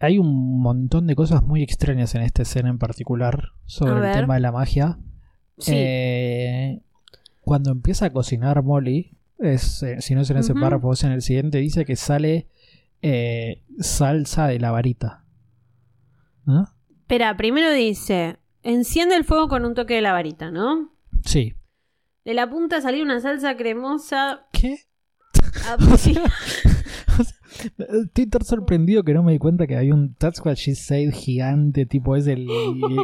Hay un montón de cosas muy extrañas en esta escena en particular sobre el tema de la magia. Sí. Eh, cuando empieza a cocinar Molly, es, eh, si no es en ese Ujú. párrafo, es en el siguiente, dice que sale eh, salsa de la varita. ¿No? Espera, primero dice, enciende el fuego con un toque de la varita, ¿no? Sí. De la punta salió una salsa cremosa. ¿Qué? Ah, O sí. sea, o sea, Estoy tan sorprendido que no me di cuenta que hay un That's What She Said gigante, tipo es el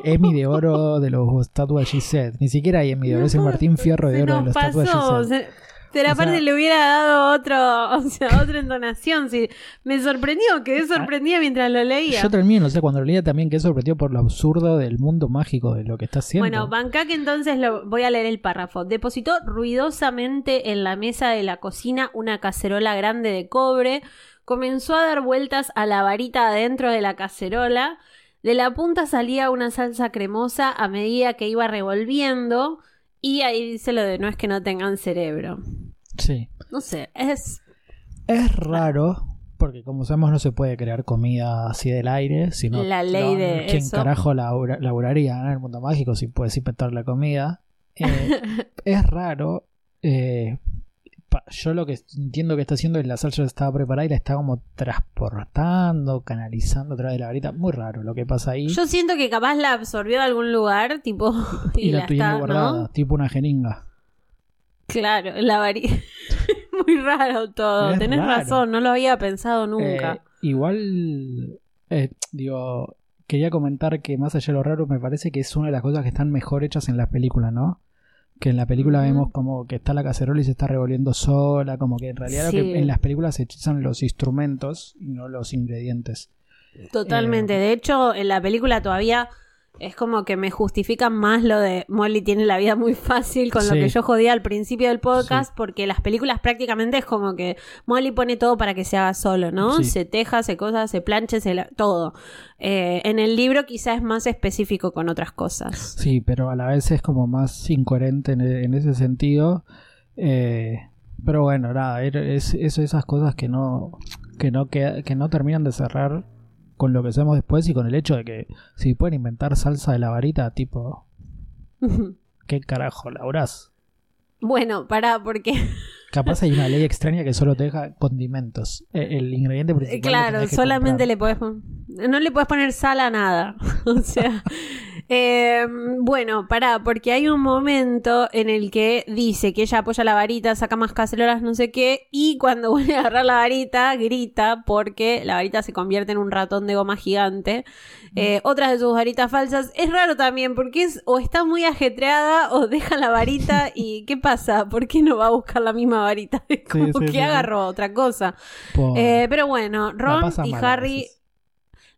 Emmy de oro de los That's What She Said. Ni siquiera hay Emmy de oro, es el Martín Fierro de oro de los That's What She pasó. Said. se- Pero aparte sea- le hubiera dado otro, o sea, otra entonación. Sí. Me sorprendió, quedé sorprendida mientras lo leía. Ah, Yo también, o sea, cuando lo leía también quedé sorprendido por lo absurdo del mundo mágico de lo que está haciendo. Bueno, Bancac entonces lo, voy a leer el párrafo. Depositó ruidosamente en la mesa de la cocina una cacerola grande de cobre. Comenzó a dar vueltas a la varita adentro de la cacerola. De la punta salía una salsa cremosa a medida que iba revolviendo. Y ahí dice lo de no es que no tengan cerebro. Sí. No sé, es... Es raro, porque como sabemos no se puede crear comida así del aire, sino... La ley de ¿Quién eso. carajo labura- laburaría ¿no? en el mundo mágico si puedes inventar la comida? Eh, es raro. eh, yo lo que entiendo que está haciendo es la salsa estaba preparada y la está como transportando, canalizando a través de la varita. Muy raro lo que pasa ahí. Yo siento que capaz la absorbió de algún lugar, tipo... y, Y, la, la, tiene está, guardada, ¿no? tipo una jeringa. Claro, la varita... Muy raro todo. Es Tenés raro. razón, no lo había pensado nunca. Eh, igual, eh, digo, quería comentar que más allá de lo raro, me parece que es una de las cosas que están mejor hechas en las películas, ¿no? Que en la película vemos como que está la cacerola y se está revolviendo sola, como que en realidad lo que en las películas se hechizan los instrumentos y no los ingredientes. Totalmente. eh, De hecho, en la película todavía es como que me justifican más lo de Molly tiene la vida muy fácil con lo que yo jodía al principio del podcast, Sí. porque las películas prácticamente es como que Molly pone todo para que se haga solo, ¿no? Sí. Se teja, se cosa, se planche, se la- todo. Eh, en el libro quizás es más específico con otras cosas. Sí, pero a la vez es como más incoherente en, en ese sentido. Eh, pero bueno, nada, er- es, es esas cosas que no, que no queda- que no terminan de cerrar con lo que hacemos después y con el hecho de que si pueden inventar salsa de la varita, tipo, ¿qué carajo laburás? bueno, pará, porque Capaz hay una ley extraña que solo te deja condimentos. Eh, El ingrediente principal. Claro, que solamente comprar. le podés pon- no le puedes poner sal a nada. o sea, eh, bueno, pará, porque hay un momento en el que dice que ella apoya la varita, saca más cacerolas, no sé qué, y cuando vuelve a agarrar la varita, grita porque la varita se convierte en un ratón de goma gigante. Eh, otras de sus varitas falsas. Es raro también, porque es o está muy ajetreada o deja la varita y ¿qué pasa? ¿Por qué no va a buscar la misma varita? Es como sí, que sí, agarró otra cosa. Eh, pero bueno, Ron y mal Harry.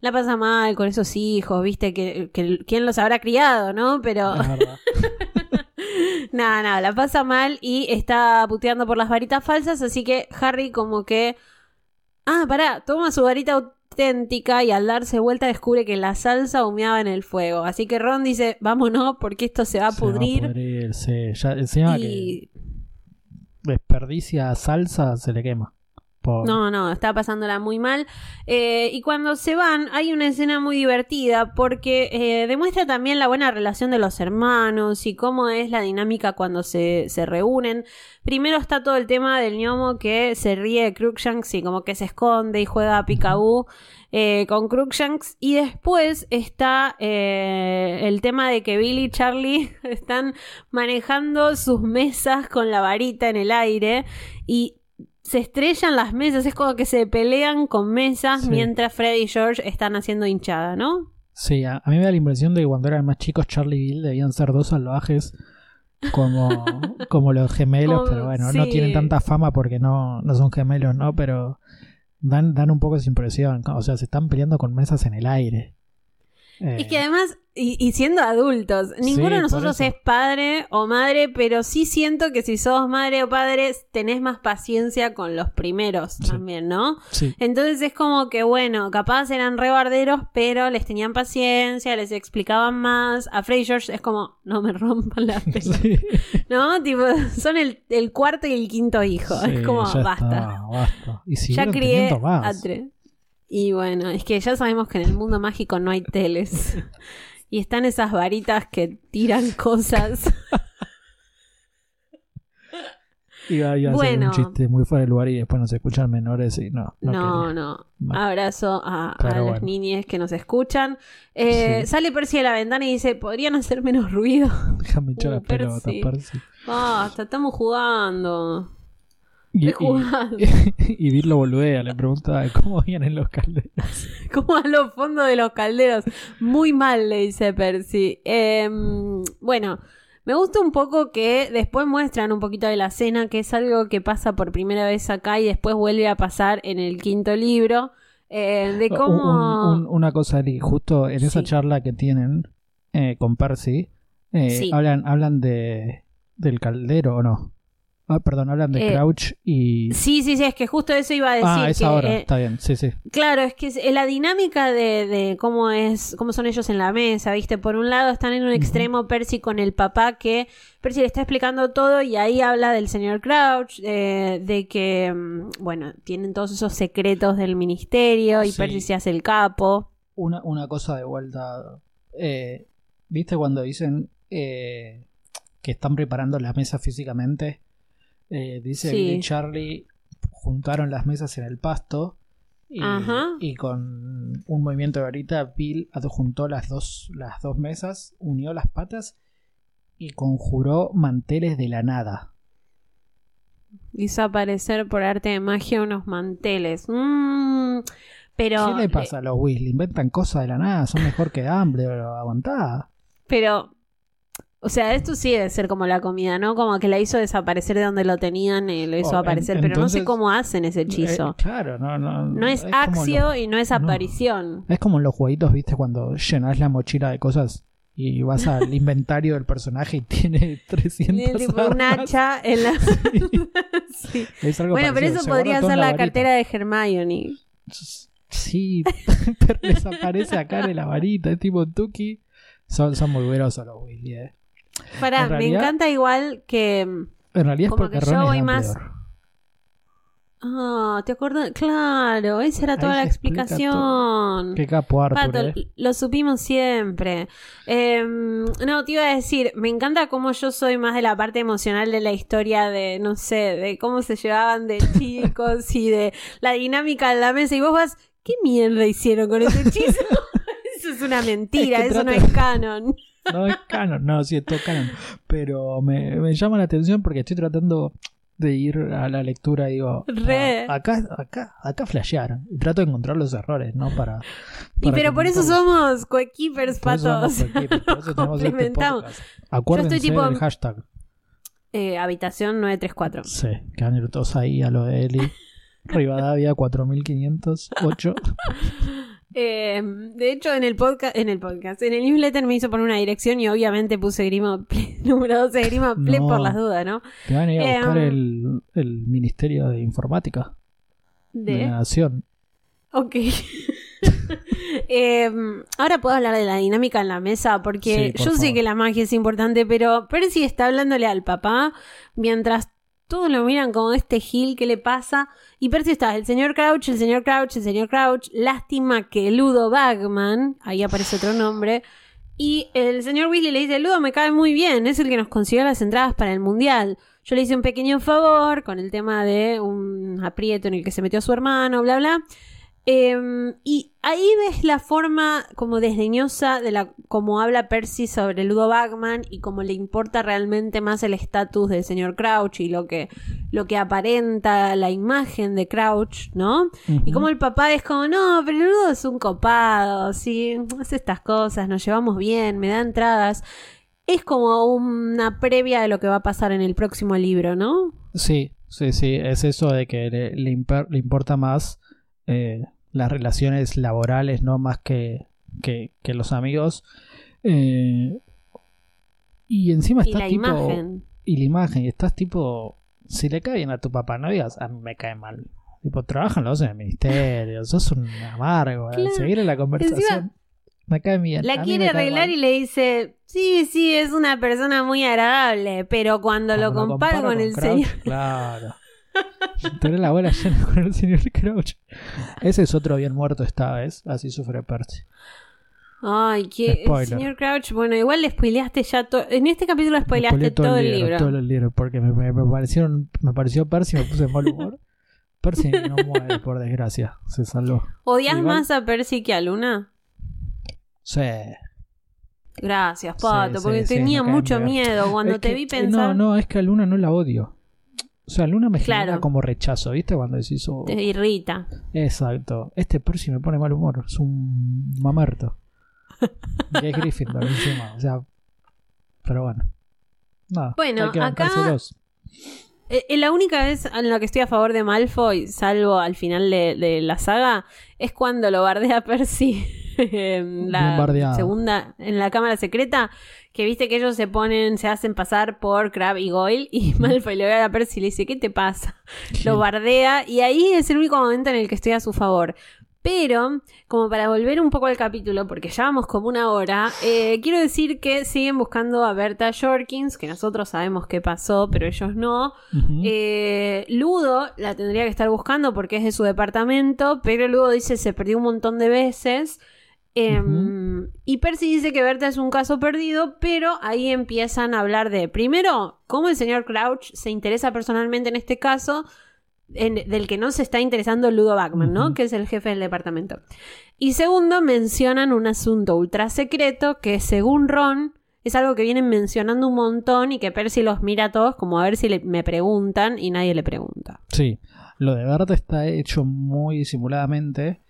La pasa mal con esos hijos, viste, que, que quién los habrá criado, ¿no? Pero nada, nada, la pasa mal y está puteando por las varitas falsas, así que Harry como que... Ah, pará, toma su varita auténtica y al darse vuelta descubre que la salsa humeaba en el fuego. Así que Ron dice, vámonos porque esto se va a Se va a pudrir. pudrir, sí. Ya, encima que y desperdicia salsa, se le quema. No, no, está pasándola muy mal. Eh, y cuando se van, hay una escena muy divertida porque eh, demuestra también la buena relación de los hermanos y cómo es la dinámica cuando se, se reúnen. Primero está todo el tema del gnomo que se ríe de Crookshanks y como que se esconde y juega a Picaboo eh, con Crookshanks. Y después está eh, el tema de que Billy y Charlie están manejando sus mesas con la varita en el aire y se estrellan las mesas, es como que se pelean con mesas Sí. mientras Fred y George están haciendo hinchada, ¿no? Sí, a, a mí me da la impresión de que cuando eran más chicos Charlie y Bill debían ser dos salvajes como, como los gemelos, Como- pero bueno, no tienen tanta fama porque no, no son gemelos, ¿no? Pero dan, dan un poco esa impresión, o sea, se están peleando con mesas en el aire. Eh, Es que además, y, y siendo adultos, ninguno de nosotros es padre o madre, pero sí siento que si sos madre o padre tenés más paciencia con los primeros Sí. también, ¿no? sí, Entonces es como que, bueno, capaz eran rebarderos, pero les tenían paciencia, les explicaban más. A Fred y George es como, no me rompan la pelota. sí. ¿No? Tipo, son el, el cuarto y el quinto hijo. Es como, basta. está, basta. Y Ya crié más. a tres. Y bueno, es que ya sabemos que en el mundo mágico no hay teles. y están esas varitas que tiran cosas. Iba, iba a hacer Bueno. un chiste muy fuera de lugar y después nos escuchan menores y no. No, No. Bueno. Abrazo a, a Pero las bueno. niñes que nos escuchan. Eh, Sí. Sale Percy de la ventana y dice, ¿podrían hacer menos ruido? Déjame echar Uh, las pelotas, Percy. Percy. Basta, estamos jugando. Y, y, y Bill lo boludea, le pregunta cómo vienen los calderos. Como a los fondos de los calderos. Muy mal, le dice Percy. Em, bueno, me gusta un poco que después muestran un poquito de la cena, que es algo que pasa por primera vez acá y después vuelve a pasar en el quinto libro. eh, de cómo. Un- un- una cosa, justo en esa Sí. charla que tienen eh, con Percy, eh, Sí. hablan, hablan de del caldero o no. Ah, perdón, hablan de Eh, Crouch y. Sí, sí, sí, es que justo eso iba a decir. ah, es que, ahora. eh, Está bien, sí, sí. Claro, es que es- la dinámica de, de cómo es, cómo son ellos en la mesa, ¿viste? Por un lado están en un extremo Percy con el papá que Percy le está explicando todo y ahí habla del señor Crouch, eh, de que, mm, bueno, tienen todos esos secretos del ministerio y Sí. Percy se hace el capo. Una, una cosa de vuelta. ¿Viste cuando dicen que están preparando las mesas físicamente? Eh, dice Sí. Y Charlie juntaron las mesas en el pasto. Y, con un movimiento de varita, Bill adjuntó las dos, las dos mesas, unió las patas y conjuró manteles de la nada. Hizo aparecer por arte de magia unos manteles. Mm, pero, ¿Qué le pasa a los Weasley? Inventan cosas de la nada, son mejor que Dumbledore, aguantá. Pero, o sea, esto sí debe ser como la comida, ¿no? Como que la hizo desaparecer de donde lo tenían y lo hizo Oh, en- aparecer, pero no sé cómo hacen ese hechizo. Eh, claro, no, no. no es, como axio y no es no. aparición. Es como en los jueguitos, ¿viste? Cuando llenas la mochila de cosas y vas al inventario del personaje y tiene 300 Tiene tipo un hacha en la... Sí. Es algo Bueno, pero eso se podría ser la cartera de Hermione. Sí, pero desaparece acá de la varita, es tipo Tuki. Son, son muy grosos los Weasley, eh. Pará, En me encanta igual que... En realidad es Como porque que yo Ron voy más-. Ah, ¿te acuerdas? Claro, esa era Ahí toda la explicación. Qué capo Arthur, Pato, eh. lo supimos siempre. Em, no, te iba a decir, me encanta cómo yo soy más de la parte emocional de la historia de, no sé, de cómo se llevaban de chicos y de la dinámica en la mesa. Y vos vas, ¿qué mierda hicieron con ese hechizo? eso es una mentira, Es que eso no es canon. No es canon, no, sí, es todo canon. Pero me, me llama la atención porque estoy tratando de ir a la lectura y digo, Re. "Ah, acá, acá, acá flashearon. Y trato de encontrar los errores, ¿no? Para. Y pero por eso somos coequippers, Por eso patos. por eso este Complementamos. Acuérdense tipo- del hashtag. Eh, habitación 934. Sí, que ir todos ahí a lo de Eli. Rivadavia 4508. Eh, de hecho, en el podcast, en el podcast, en el newsletter me hizo poner una dirección y obviamente puse Grima Ple- número 12 Grima Ple No. por las dudas, ¿no? Que van a ir a Eh, buscar um, el, el Ministerio de Informática de, De, la Nación. ok. Eh, ahora puedo hablar de la dinámica en la mesa porque Sí, por yo sé que la magia es importante, pero Percy está hablándole al papá mientras todos lo miran como este Gil, ¿qué le pasa? Y Percy está, el señor Crouch, el señor Crouch, el señor Crouch. Lástima que Ludo Bagman, ahí aparece otro nombre. Y el señor Weasley le dice, Ludo me cae muy bien, es el que nos consiguió las entradas para el Mundial. Yo le hice un pequeño favor con el tema de un aprieto en el que se metió su hermano, bla, bla. Em, y ahí ves la forma como desdeñosa de la como habla Percy sobre Ludo Bagman y cómo le importa realmente más el estatus del señor Crouch y lo que, lo que aparenta la imagen de Crouch, ¿no? Y como el papá es como, no, pero Ludo es un copado, sí, hace estas cosas, nos llevamos bien, me da entradas. Es como una previa de lo que va a pasar en el próximo libro, ¿no? Sí, sí, sí, es eso de que le, le importa más eh, las relaciones laborales, no más que, que, que los amigos. Eh, y encima Y estás la tipo... imagen. Y la imagen, y estás tipo... Si le cae bien a tu papá, no digas, a mí me cae mal. Tipo, trabajan los en el ministerio, sos un amargo. eh, Claro. Seguir en la conversación. me cae bien. La quiere arreglar y le dice, sí, sí, es una persona muy agradable, pero cuando lo comparo con el Crouch, señor... Claro. Tener la bola llena con el señor Crouch. Ese es otro bien muerto esta vez. Así sufre Percy. Ay, que el Spoiler. señor Crouch, bueno, igual le spoileaste ya todo. En este capítulo spoileaste todo, el libro. Todo el libro. Porque me, me, me parecieron, me pareció Percy y me puse de mal humor. Percy no muere, por desgracia. Se salvó. ¿Odias Igual- más a Percy que a Luna? Sí. Gracias, Pato, sí, porque sí, tenía mucho miedo cuando Es te que- vi pensar. No, no, es que a Luna no la odio. O sea, Luna me genera Claro. como rechazo, ¿viste? Cuando decís. oh, Te irrita. Exacto. Este Percy me pone mal humor. Es un mamerto. Y es Gryffindor encima. O sea. Pero bueno. Nada. Bueno, hay que acá-. Eh, eh, la única vez en la que estoy a favor de Malfoy, salvo al final de, de la saga, es cuando lo bardea Percy en la Bombardeado. segunda, en la cámara secreta, que viste que ellos se ponen, se hacen pasar por Crab y Goyle, y Malfoy le ve a Percy y le dice, ¿qué te pasa? Lo bardea, y ahí es el único momento en el que estoy a su favor. Pero, como para volver un poco al capítulo, porque ya vamos como una hora, eh, quiero decir que siguen buscando a Berta Jorkins, que nosotros sabemos qué pasó, pero ellos no. Eh, Ludo la tendría que estar buscando porque es de su departamento, pero Ludo dice se perdió un montón de veces. Em, Y Percy dice que Berta es un caso perdido, pero ahí empiezan a hablar de, primero, cómo el señor Crouch se interesa personalmente en este caso, en- del que no se está interesando Ludo Backman, ¿no? Que es el jefe del departamento. Y segundo, mencionan un asunto ultra secreto que según Ron es algo que vienen mencionando un montón y que Percy los mira a todos como a ver si le- me preguntan y nadie le pregunta. Sí, lo de Berta está hecho muy disimuladamente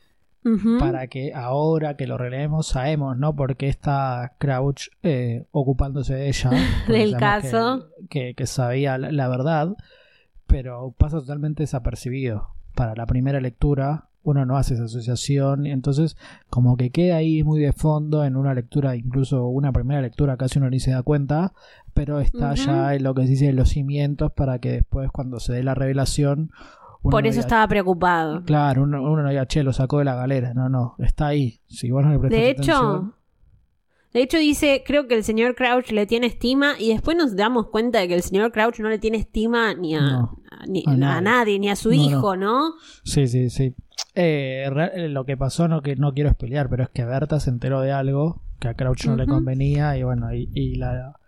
Para que ahora que lo releemos sabemos, ¿no? Por qué está Crouch eh, ocupándose de ella. porque Del caso. Que, que- que sabía la, la verdad, pero pasa totalmente desapercibido. Para la primera lectura uno no hace esa asociación y entonces como que queda ahí muy de fondo en una lectura, incluso una primera lectura casi uno ni se da cuenta, pero está ya en lo que se dice los cimientos para que después cuando se dé la revelación... uno Por no eso diga, estaba preocupado. Claro, uno, uno no diga, che, lo sacó de la galera. No, no, está ahí. Si vos no le De hecho, atención- de hecho dice, creo que el señor Crouch le tiene estima y después nos damos cuenta de que el señor Crouch no le tiene estima ni a, No, ni- a a nadie. ni a su hijo, ¿no? Sí, sí, sí. Eh, re- lo que pasó, no, que no quiero espelear, pero es que Berta se enteró de algo que a Crouch no le convenía y bueno, y, y la,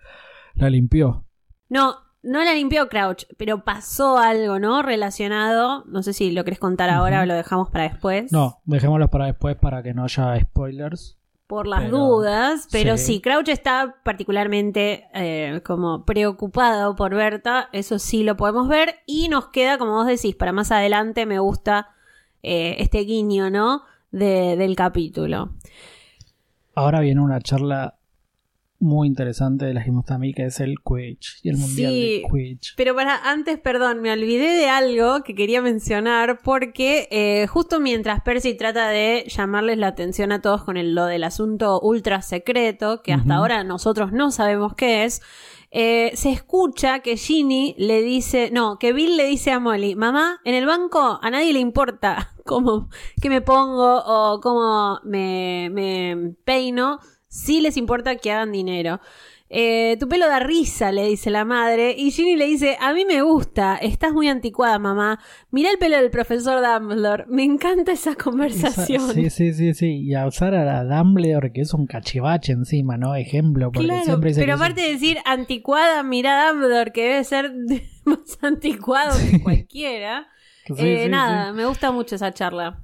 la limpió. No, no la limpió Crouch, pero pasó algo, ¿no? Relacionado. No sé si lo querés contar ahora o lo dejamos para después. No, dejémoslo para después para que no haya spoilers. Por las Pero- dudas, pero sí. sí. Crouch está particularmente eh, como preocupado por Berta, eso sí lo podemos ver, y nos queda, como vos decís, para más adelante me gusta eh, este guiño, ¿no? De- del capítulo. Ahora viene una charla muy interesante de la Gimostami que es el Quidditch y el Mundial Sí. de Quidditch. Pero para antes, perdón, me olvidé de algo que quería mencionar porque eh, justo mientras Percy trata de llamarles la atención a todos con el- lo del asunto ultra secreto, que hasta ahora nosotros no sabemos qué es, eh, se escucha que Ginny le dice, no, que Bill le dice a Molly, mamá, en el banco a nadie le importa cómo, qué me pongo o cómo me, me peino, sí les importa que hagan dinero. Eh, tu pelo da risa, le dice la madre. Y Ginny le dice, a mí me gusta, estás muy anticuada, mamá. Mira el pelo del profesor Dumbledore. Me encanta esa conversación. Sí, sí, sí, sí. Y a usar a la Dumbledore, que es un cachivache encima, ¿no? Ejemplo, porque Claro, siempre dice pero es aparte de decir anticuada, mira a Dumbledore, que debe ser más anticuado que cualquiera. Sí, Eh, sí, nada, me gusta mucho esa charla.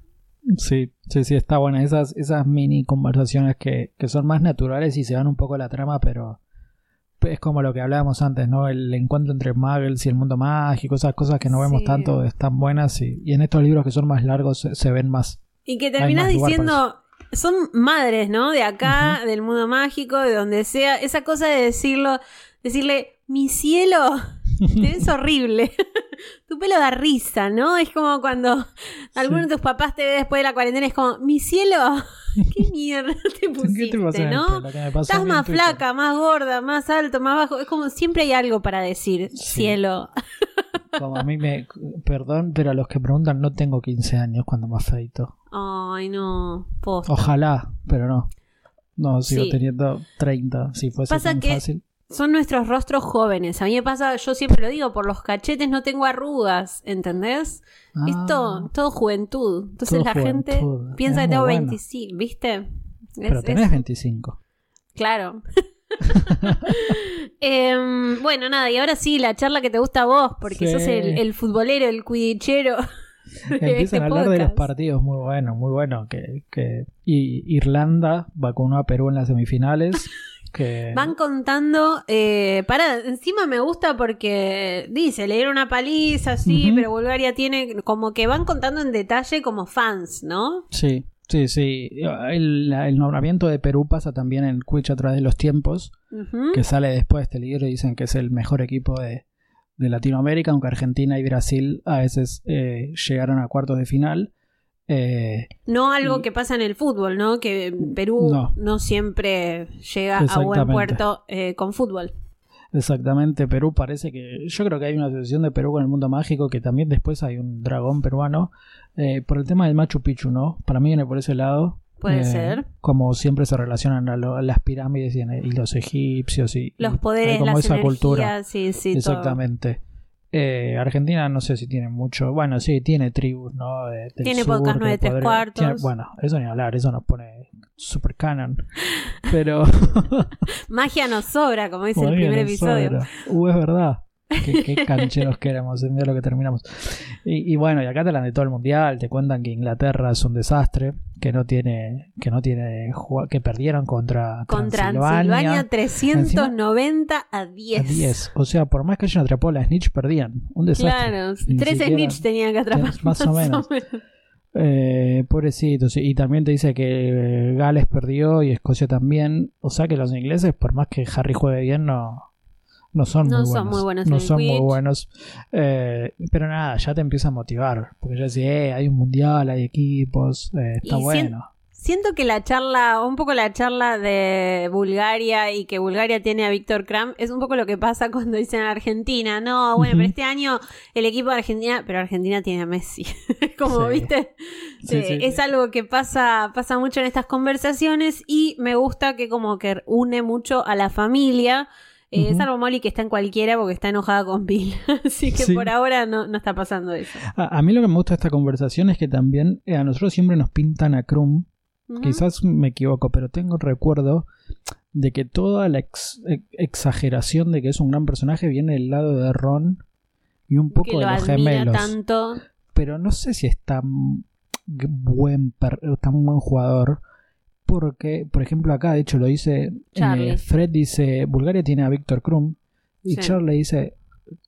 Sí, sí, sí, está buena. Esas, esas mini conversaciones que, que son más naturales y se van un poco la trama, pero es como lo que hablábamos antes, ¿no? El encuentro entre muggles y el mundo mágico, esas cosas que no vemos Sí. tanto están buenas y, y en estos libros que son más largos se, se ven más. Y que terminas diciendo, son madres, ¿no? De acá, del mundo mágico, de donde sea. Esa cosa de decirlo, decirle, mi cielo, te ves horrible. tu pelo da risa, ¿no? Es como cuando alguno Sí. de tus papás te ve después de la cuarentena, es como, mi cielo, ¿qué mierda te pusiste, ¿Qué te pasó no? Estás más flaca, más gorda, más alto, más bajo. Es como siempre hay algo para decir, Sí. cielo. Como a mí me... Perdón, pero a los que preguntan no tengo 15 años cuando me afeito. Ay, no, posta. Ojalá, pero no. No, sigo Sí. teniendo 30, si fuese Pasa tan que- fácil. Son nuestros rostros jóvenes. A mí me pasa, yo siempre lo digo, por los cachetes no tengo arrugas, ¿entendés? Es Ah, todo, todo juventud. Entonces Todo la gente piensa Es que tengo bueno. 25, ¿viste? Pero Es- tenés es- 25. Claro. Em, bueno, nada, y ahora sí, la charla que te gusta a vos, porque Sí. sos el, el futbolero, el cuidichero. de Empiezan este a hablar de los partidos muy buenos, muy buenos. Que, que y Irlanda vacunó a Perú en las semifinales. Que Van contando, eh, para, encima me gusta porque dice, le dieron una paliza, sí, pero Bulgaria tiene, como que van contando en detalle como fans, ¿no? Sí, sí, sí. El, el nombramiento de Perú pasa también en Quidditch a través de los tiempos, que sale después de este libro y dicen que es el mejor equipo de, de Latinoamérica, aunque Argentina y Brasil a veces eh, llegaron a cuartos de final. Eh, No algo Y- que pasa en el fútbol, ¿no? Que Perú No. no, siempre llega a buen Exactamente. puerto eh, con fútbol. exactamente, Perú parece que. Yo creo que hay una asociación de Perú con el mundo mágico, que también después hay un dragón peruano. eh, por el tema del Machu Picchu, ¿no? Para mí viene por ese lado. Puede Eh, ser. Como siempre se relacionan a, lo- a las pirámides y, y los egipcios y. Los poderes, como las esa energías, cultura. sí, sí, todo. Eh, Argentina no sé si tiene mucho. Bueno, sí, tiene tribus, ¿no? De- del Tiene sur podcast que nueve tres podría- cuartos. tiene- bueno, eso ni hablar, eso nos pone super canon. Pero. Magia nos sobra, como dice el primer episodio. sobra. Uh, es verdad. Qué, qué cancheros que éramos, mira lo que terminamos. Y, y bueno, y acá te hablan de todo el mundial, te cuentan que Inglaterra es un desastre, que no tiene, que no tiene que perdieron contra, Contra Transilvania, Transilvania 390 a 10. a 10. O sea, por más que hayan atrapado la snitch, perdían. Un desastre. Claro, Ni tres siquiera- snitch tenían que atrapar. Más o menos. Eh, pobrecito, sí. Y también te dice que eh, Gales perdió y Escocia también. O sea que los ingleses, por más que Harry juegue bien, no, no son No muy son buenos. muy buenos en no son muy buenos. Eh, pero nada, ya te empieza a motivar. Porque ya decís, eh, hay un mundial, hay equipos, eh, está Y bueno. Siento que la charla, un poco la charla de Bulgaria y que Bulgaria tiene a Víctor Kram, es un poco lo que pasa cuando dicen Argentina. No, bueno, pero este año el equipo de Argentina, pero Argentina tiene a Messi. Como Sí. viste, Sí, Eh, sí, es algo que pasa, pasa mucho en estas conversaciones y me gusta que como que une mucho a la familia. Eh, Ujú. Salvo Molly que está en cualquiera porque está enojada con Bill. Así que Sí. por ahora no, no está pasando eso. A, a mí lo que me gusta de esta conversación es que también eh, a nosotros siempre nos pintan a Krum. Quizás me equivoco, pero tengo recuerdo de que toda la ex- e- exageración de que es un gran personaje viene del lado de Ron y un poco que de lo los gemelos. tanto. Pero no sé si es tan buen, per- tan buen jugador. Porque, por ejemplo, acá de hecho lo dice Charlie. eh, Fred dice Bulgaria tiene a Víctor Krum y Sí. Charlie dice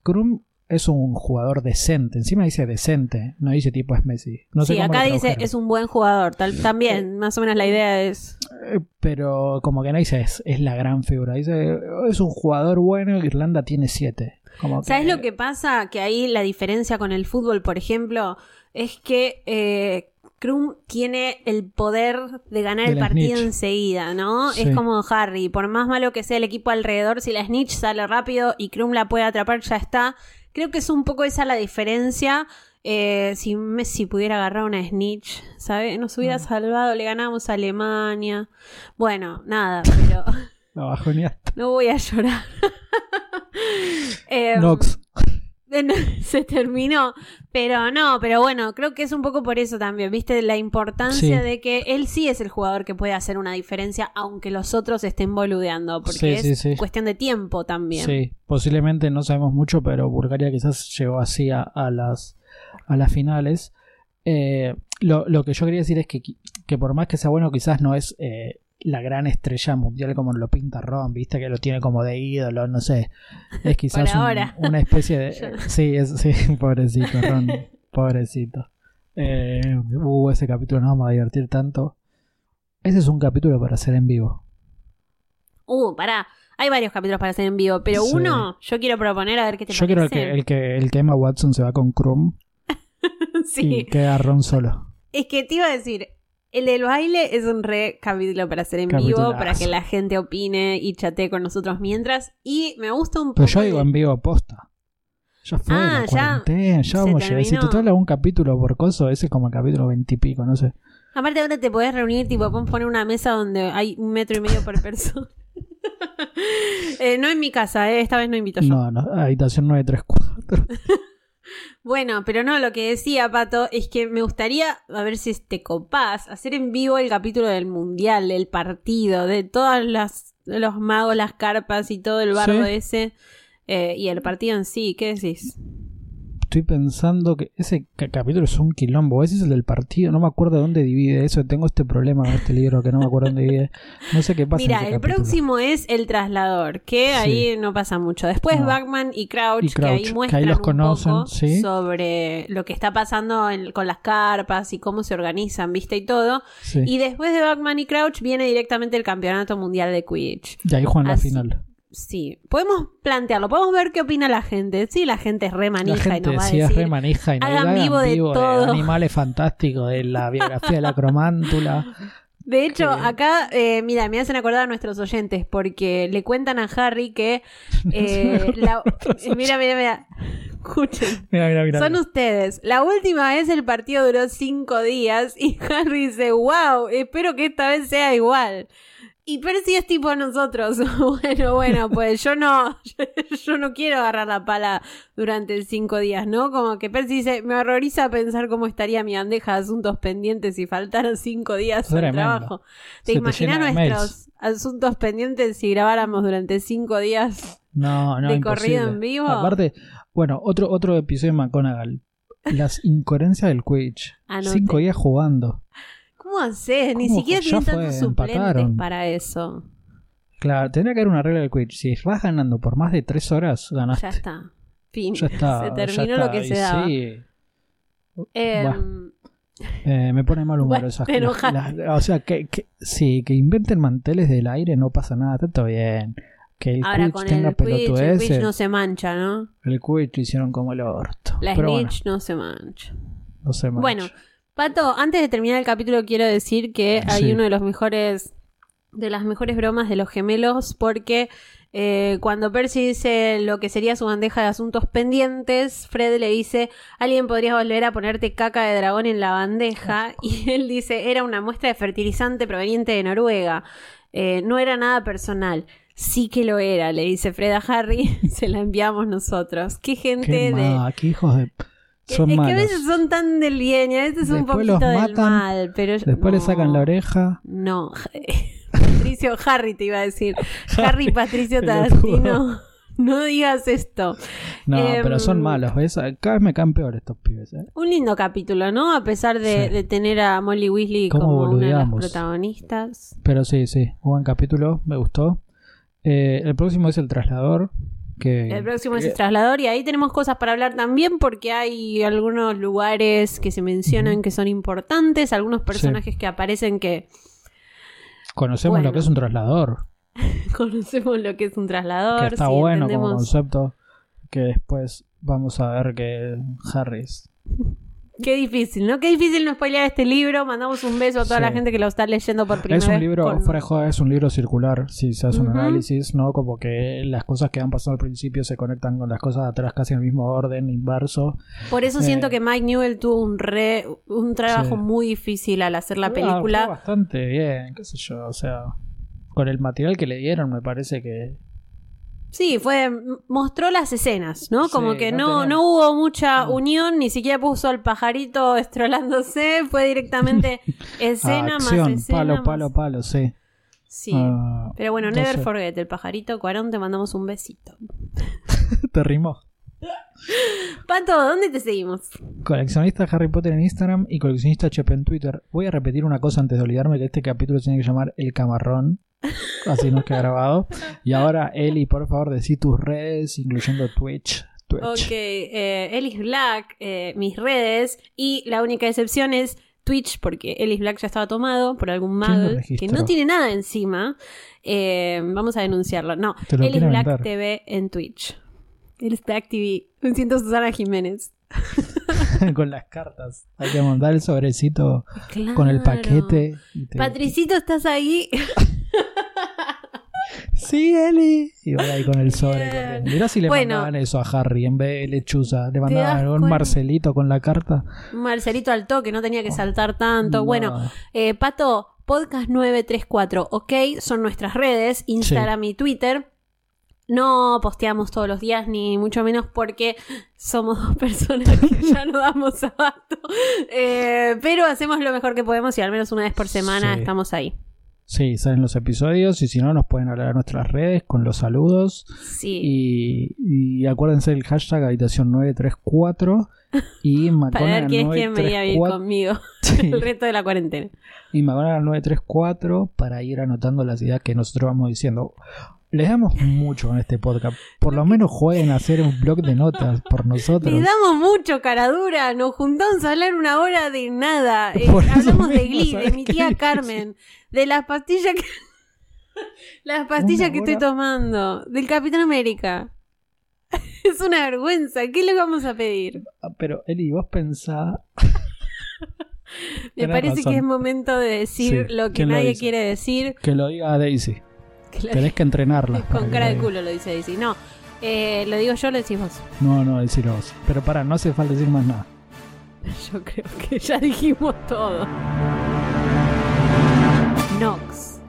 Krum es un jugador decente. Encima dice decente, no dice tipo es Messi. No sé sí, cómo acá dice es un buen jugador. Tal, también, más o menos la idea es. Eh, pero como que no dice es, es la gran figura. Dice es un jugador bueno, Irlanda tiene siete. Como ¿Sabes lo que pasa? Que ahí la diferencia con el fútbol, por ejemplo, es que eh, Krum tiene el poder de ganar el partido snitch. enseguida, ¿no? Sí. Es como Harry, por más malo que sea el equipo alrededor, si la snitch sale rápido y Krum la puede atrapar, ya está. Creo que es un poco esa la diferencia. Eh, si Messi pudiera agarrar una snitch, ¿sabes? Nos hubiera Mm. salvado, le ganamos a Alemania. Bueno, nada, pero La bajoneaste. no voy a llorar. Em, Nox. se terminó. Pero no, pero bueno, creo que es un poco por eso también, ¿viste? La importancia Sí. de que él sí es el jugador que puede hacer una diferencia, aunque los otros estén boludeando, porque Sí, es sí, cuestión de tiempo también. Sí, posiblemente no sabemos mucho, pero Bulgaria quizás llegó así a, a las, a las finales. Eh, lo, lo que yo quería decir es que, que por más que sea bueno, quizás no es eh, la gran estrella mundial como lo pinta Ron, viste que lo tiene como de ídolo, no sé. Es quizás un- una especie de... Yo- Sí, es, sí, pobrecito Ron, pobrecito. Eh, uh, ese capítulo nos vamos a divertir tanto. Ese es un capítulo para hacer en vivo. Uh, pará. Hay varios capítulos para hacer en vivo, pero Sí. uno yo quiero proponer a ver qué te Yo quiero el parece. que, el que el que Emma Watson se va con Krum sí. y queda Ron solo. Es que te iba a decir, el del baile es un re capítulo para hacer en vivo, para que la gente opine y chatee con nosotros mientras. Y me gusta un poco. Pero yo digo en vivo posta. Ya fue, Ah, la ya. ya vamos a. Si total algún capítulo por coso, ese es como el capítulo veintipico, no sé. Aparte ahora te podés reunir, tipo, podemos poner una mesa donde hay un metro y medio por persona. Eh, no en mi casa, eh, esta vez no invito yo. No, no, habitación 934. Bueno, pero no, lo que decía Pato es que me gustaría, a ver si te copás, hacer en vivo el capítulo del mundial, del partido, de todas las los magos, las carpas y todo el bardo Sí. ese. eh, y el partido en sí, ¿qué decís? Estoy pensando que ese ca- capítulo es un quilombo. Ese es el del partido. No me acuerdo dónde divide eso. Tengo este problema con este libro que no me acuerdo dónde divide. No sé qué pasa. Mira, el capítulo. próximo es El Traslador, que Sí. ahí no pasa mucho. Después No. Backman y Crouch, Y que ahí que ahí muestran los un conocen, poco sí. sobre lo que está pasando en- con las carpas y cómo se organizan, ¿viste? Y todo. Sí. Y después de Backman y Crouch viene directamente el Campeonato Mundial de Quidditch. Y ahí juegan la final. Sí, podemos plantearlo, podemos ver qué opina la gente. Sí, la gente es re La y nos va a sí es decir. re manija y no hagan hagan vivo de todo. animales fantásticos, de la biografía de la cromántula. De hecho, que- acá, eh, mira, me hacen acordar a nuestros oyentes porque le cuentan a Harry que. eh, la- eh, mira, mira, mira. Escuchen. Mira, mira, mira. Son ustedes. La última vez el partido duró cinco días y Harry dice, wow, espero que esta vez sea igual. Y Percy es tipo nosotros. bueno, bueno, pues yo no, yo no quiero agarrar la pala durante cinco días, ¿no? Como que Percy dice, me horroriza pensar cómo estaría mi bandeja de asuntos pendientes si faltaran cinco días Tremendo. trabajo. ¿Te Se imaginas de nuestros asuntos pendientes si grabáramos durante cinco días? No, no, de imposible. corrido en vivo. Aparte, bueno, otro, otro episodio de McGonagall. Las incoherencias del Quidditch. Anote. Cinco días jugando. ¿Cómo haces? Ni siquiera tienen tantos suplentes empataron. para eso. Claro, tendría que haber una regla del Quidditch. Si vas ganando por más de tres horas, ganaste. Ya está. Fin. Ya está. se terminó está. lo que se daba. Sí, Eh, eh, me pone mal humor Bueno, esas las- O sea, que, que sí, que inventen manteles del aire no pasa nada, está todo bien. Que el ahora con tenga el Quidditch, el Quidditch no se mancha, ¿no? El Quidditch hicieron como el orto. La Pero bueno, Snitch no se mancha. no se mancha. Bueno, Pato, antes de terminar el capítulo quiero decir que hay Sí. uno de los mejores de las mejores bromas de los gemelos porque eh, cuando Percy dice lo que sería su bandeja de asuntos pendientes, Fred le dice, alguien podría volver a ponerte caca de dragón en la bandeja y él dice, era una muestra de fertilizante proveniente de Noruega, Eh, no era nada personal. Sí que lo era, le dice Fred a Harry, se la enviamos nosotros. Qué gente qué, de... qué hijos de. Son es que a veces son tan del bien y a veces un Después poquito los del matan, mal, pero yo- Después le no, sacan la oreja. No, Patricio, Harry te iba a decir. Harry Patricio. Tarantino. No digas esto. No, Em, pero son malos, ¿ves? Cada vez me caen peor estos pibes, ¿eh? Un lindo capítulo, ¿no? A pesar de, Sí. de tener a Molly Weasley como una de las protagonistas. Pero sí, sí, buen capítulo, me gustó. Eh, el próximo es El Traslador. Que, El próximo es el traslador y ahí tenemos cosas para hablar también porque hay algunos lugares que se mencionan que son importantes, algunos personajes que aparecen que Conocemos bueno. lo que es un traslador. conocemos lo que es un traslador. que está sí, bueno como concepto. Que después vamos a ver que Harris. Qué difícil, ¿no? Qué difícil no spoilear este libro. Mandamos un beso a toda Sí. la gente que lo está leyendo por primera Es un vez. libro, con- fuera de joda, es un libro circular. Si se hace un análisis, ¿no? Como que las cosas que han pasado al principio se conectan con las cosas de atrás casi en el mismo orden, inverso. Por eso siento Eh. que Mike Newell tuvo un re, un trabajo Sí. muy difícil al hacer la Ah, película. bastante bien, qué sé yo. O sea, con el material que le dieron, me parece que. Sí, fue mostró las escenas, ¿no? Como Sí, que no no, no hubo mucha No. unión, ni siquiera puso al pajarito estrolándose, fue directamente escena más escena. palo, más- palo, palo, sí. Sí. Ah, Pero bueno, no never sé. forget el pajarito. Cuarón, te mandamos un besito. Te rimó. Pato, ¿dónde te seguimos? Coleccionista Harry Potter en Instagram y coleccionista HP en Twitter. Voy a repetir una cosa antes de olvidarme que este capítulo tiene que llamar El Camarrón. Así nos queda grabado. Y ahora, Eli, por favor, decí tus redes, incluyendo Twitch. Twitch. Ok, eh, Ellis Black, eh, mis redes. Y la única excepción es Twitch, porque Ellis Black ya estaba tomado por algún ¿Quién lo mal que no tiene nada encima. Eh, vamos a denunciarlo. No, Ellis Black. TV en Twitch. Ellis Black TV. Me siento Susana Jiménez. con las cartas. Hay que montar el sobrecito con el paquete. te- Patricito, ¿estás ahí? Sí, Eli. Y voy ahí con el sobre. Con- Mirá si le Bueno. mandaban eso a Harry en vez de lechuza. Le mandaban un? Marcelito con la carta. Marcelito al toque, no tenía que saltar tanto. No. Bueno, eh, Pato, podcast 934, ¿ok? Son nuestras redes, Instagram y Twitter. No posteamos todos los días, ni mucho menos porque somos dos personas que ya no damos abasto. Eh, pero hacemos lo mejor que podemos y al menos una vez por semana Sí. estamos ahí. Sí, salen los episodios y si no nos pueden hablar a nuestras redes con los saludos. Sí. Y, y acuérdense del hashtag habitación 934 y Para ver quién es quien venía a vivir 934 conmigo Sí. el resto de la cuarentena. y McGonagall 934 para ir anotando las ideas que nosotros vamos diciendo. Les damos mucho con este podcast. Por lo menos jueguen a hacer un blog de notas por nosotros. Le damos mucho cara dura, nos juntamos a hablar una hora de nada. Eh, hablamos de Glee, de ¿sabes mi tía? Carmen, de las pastillas que. Las pastillas Una que estoy tomando del Capitán América. es una vergüenza. ¿Qué le vamos a pedir? Ah, pero, Eli, vos pensás. Me parece que es momento de decir lo que nadie quiere decir. Que lo diga Daisy. Que. Tenés que entrenarla. Con cara de culo lo dice Daisy. No, eh, lo digo yo, lo decís vos. No, no, decilo vos. Pero para, no hace falta decir más nada. Yo creo que ya dijimos todo. Nox.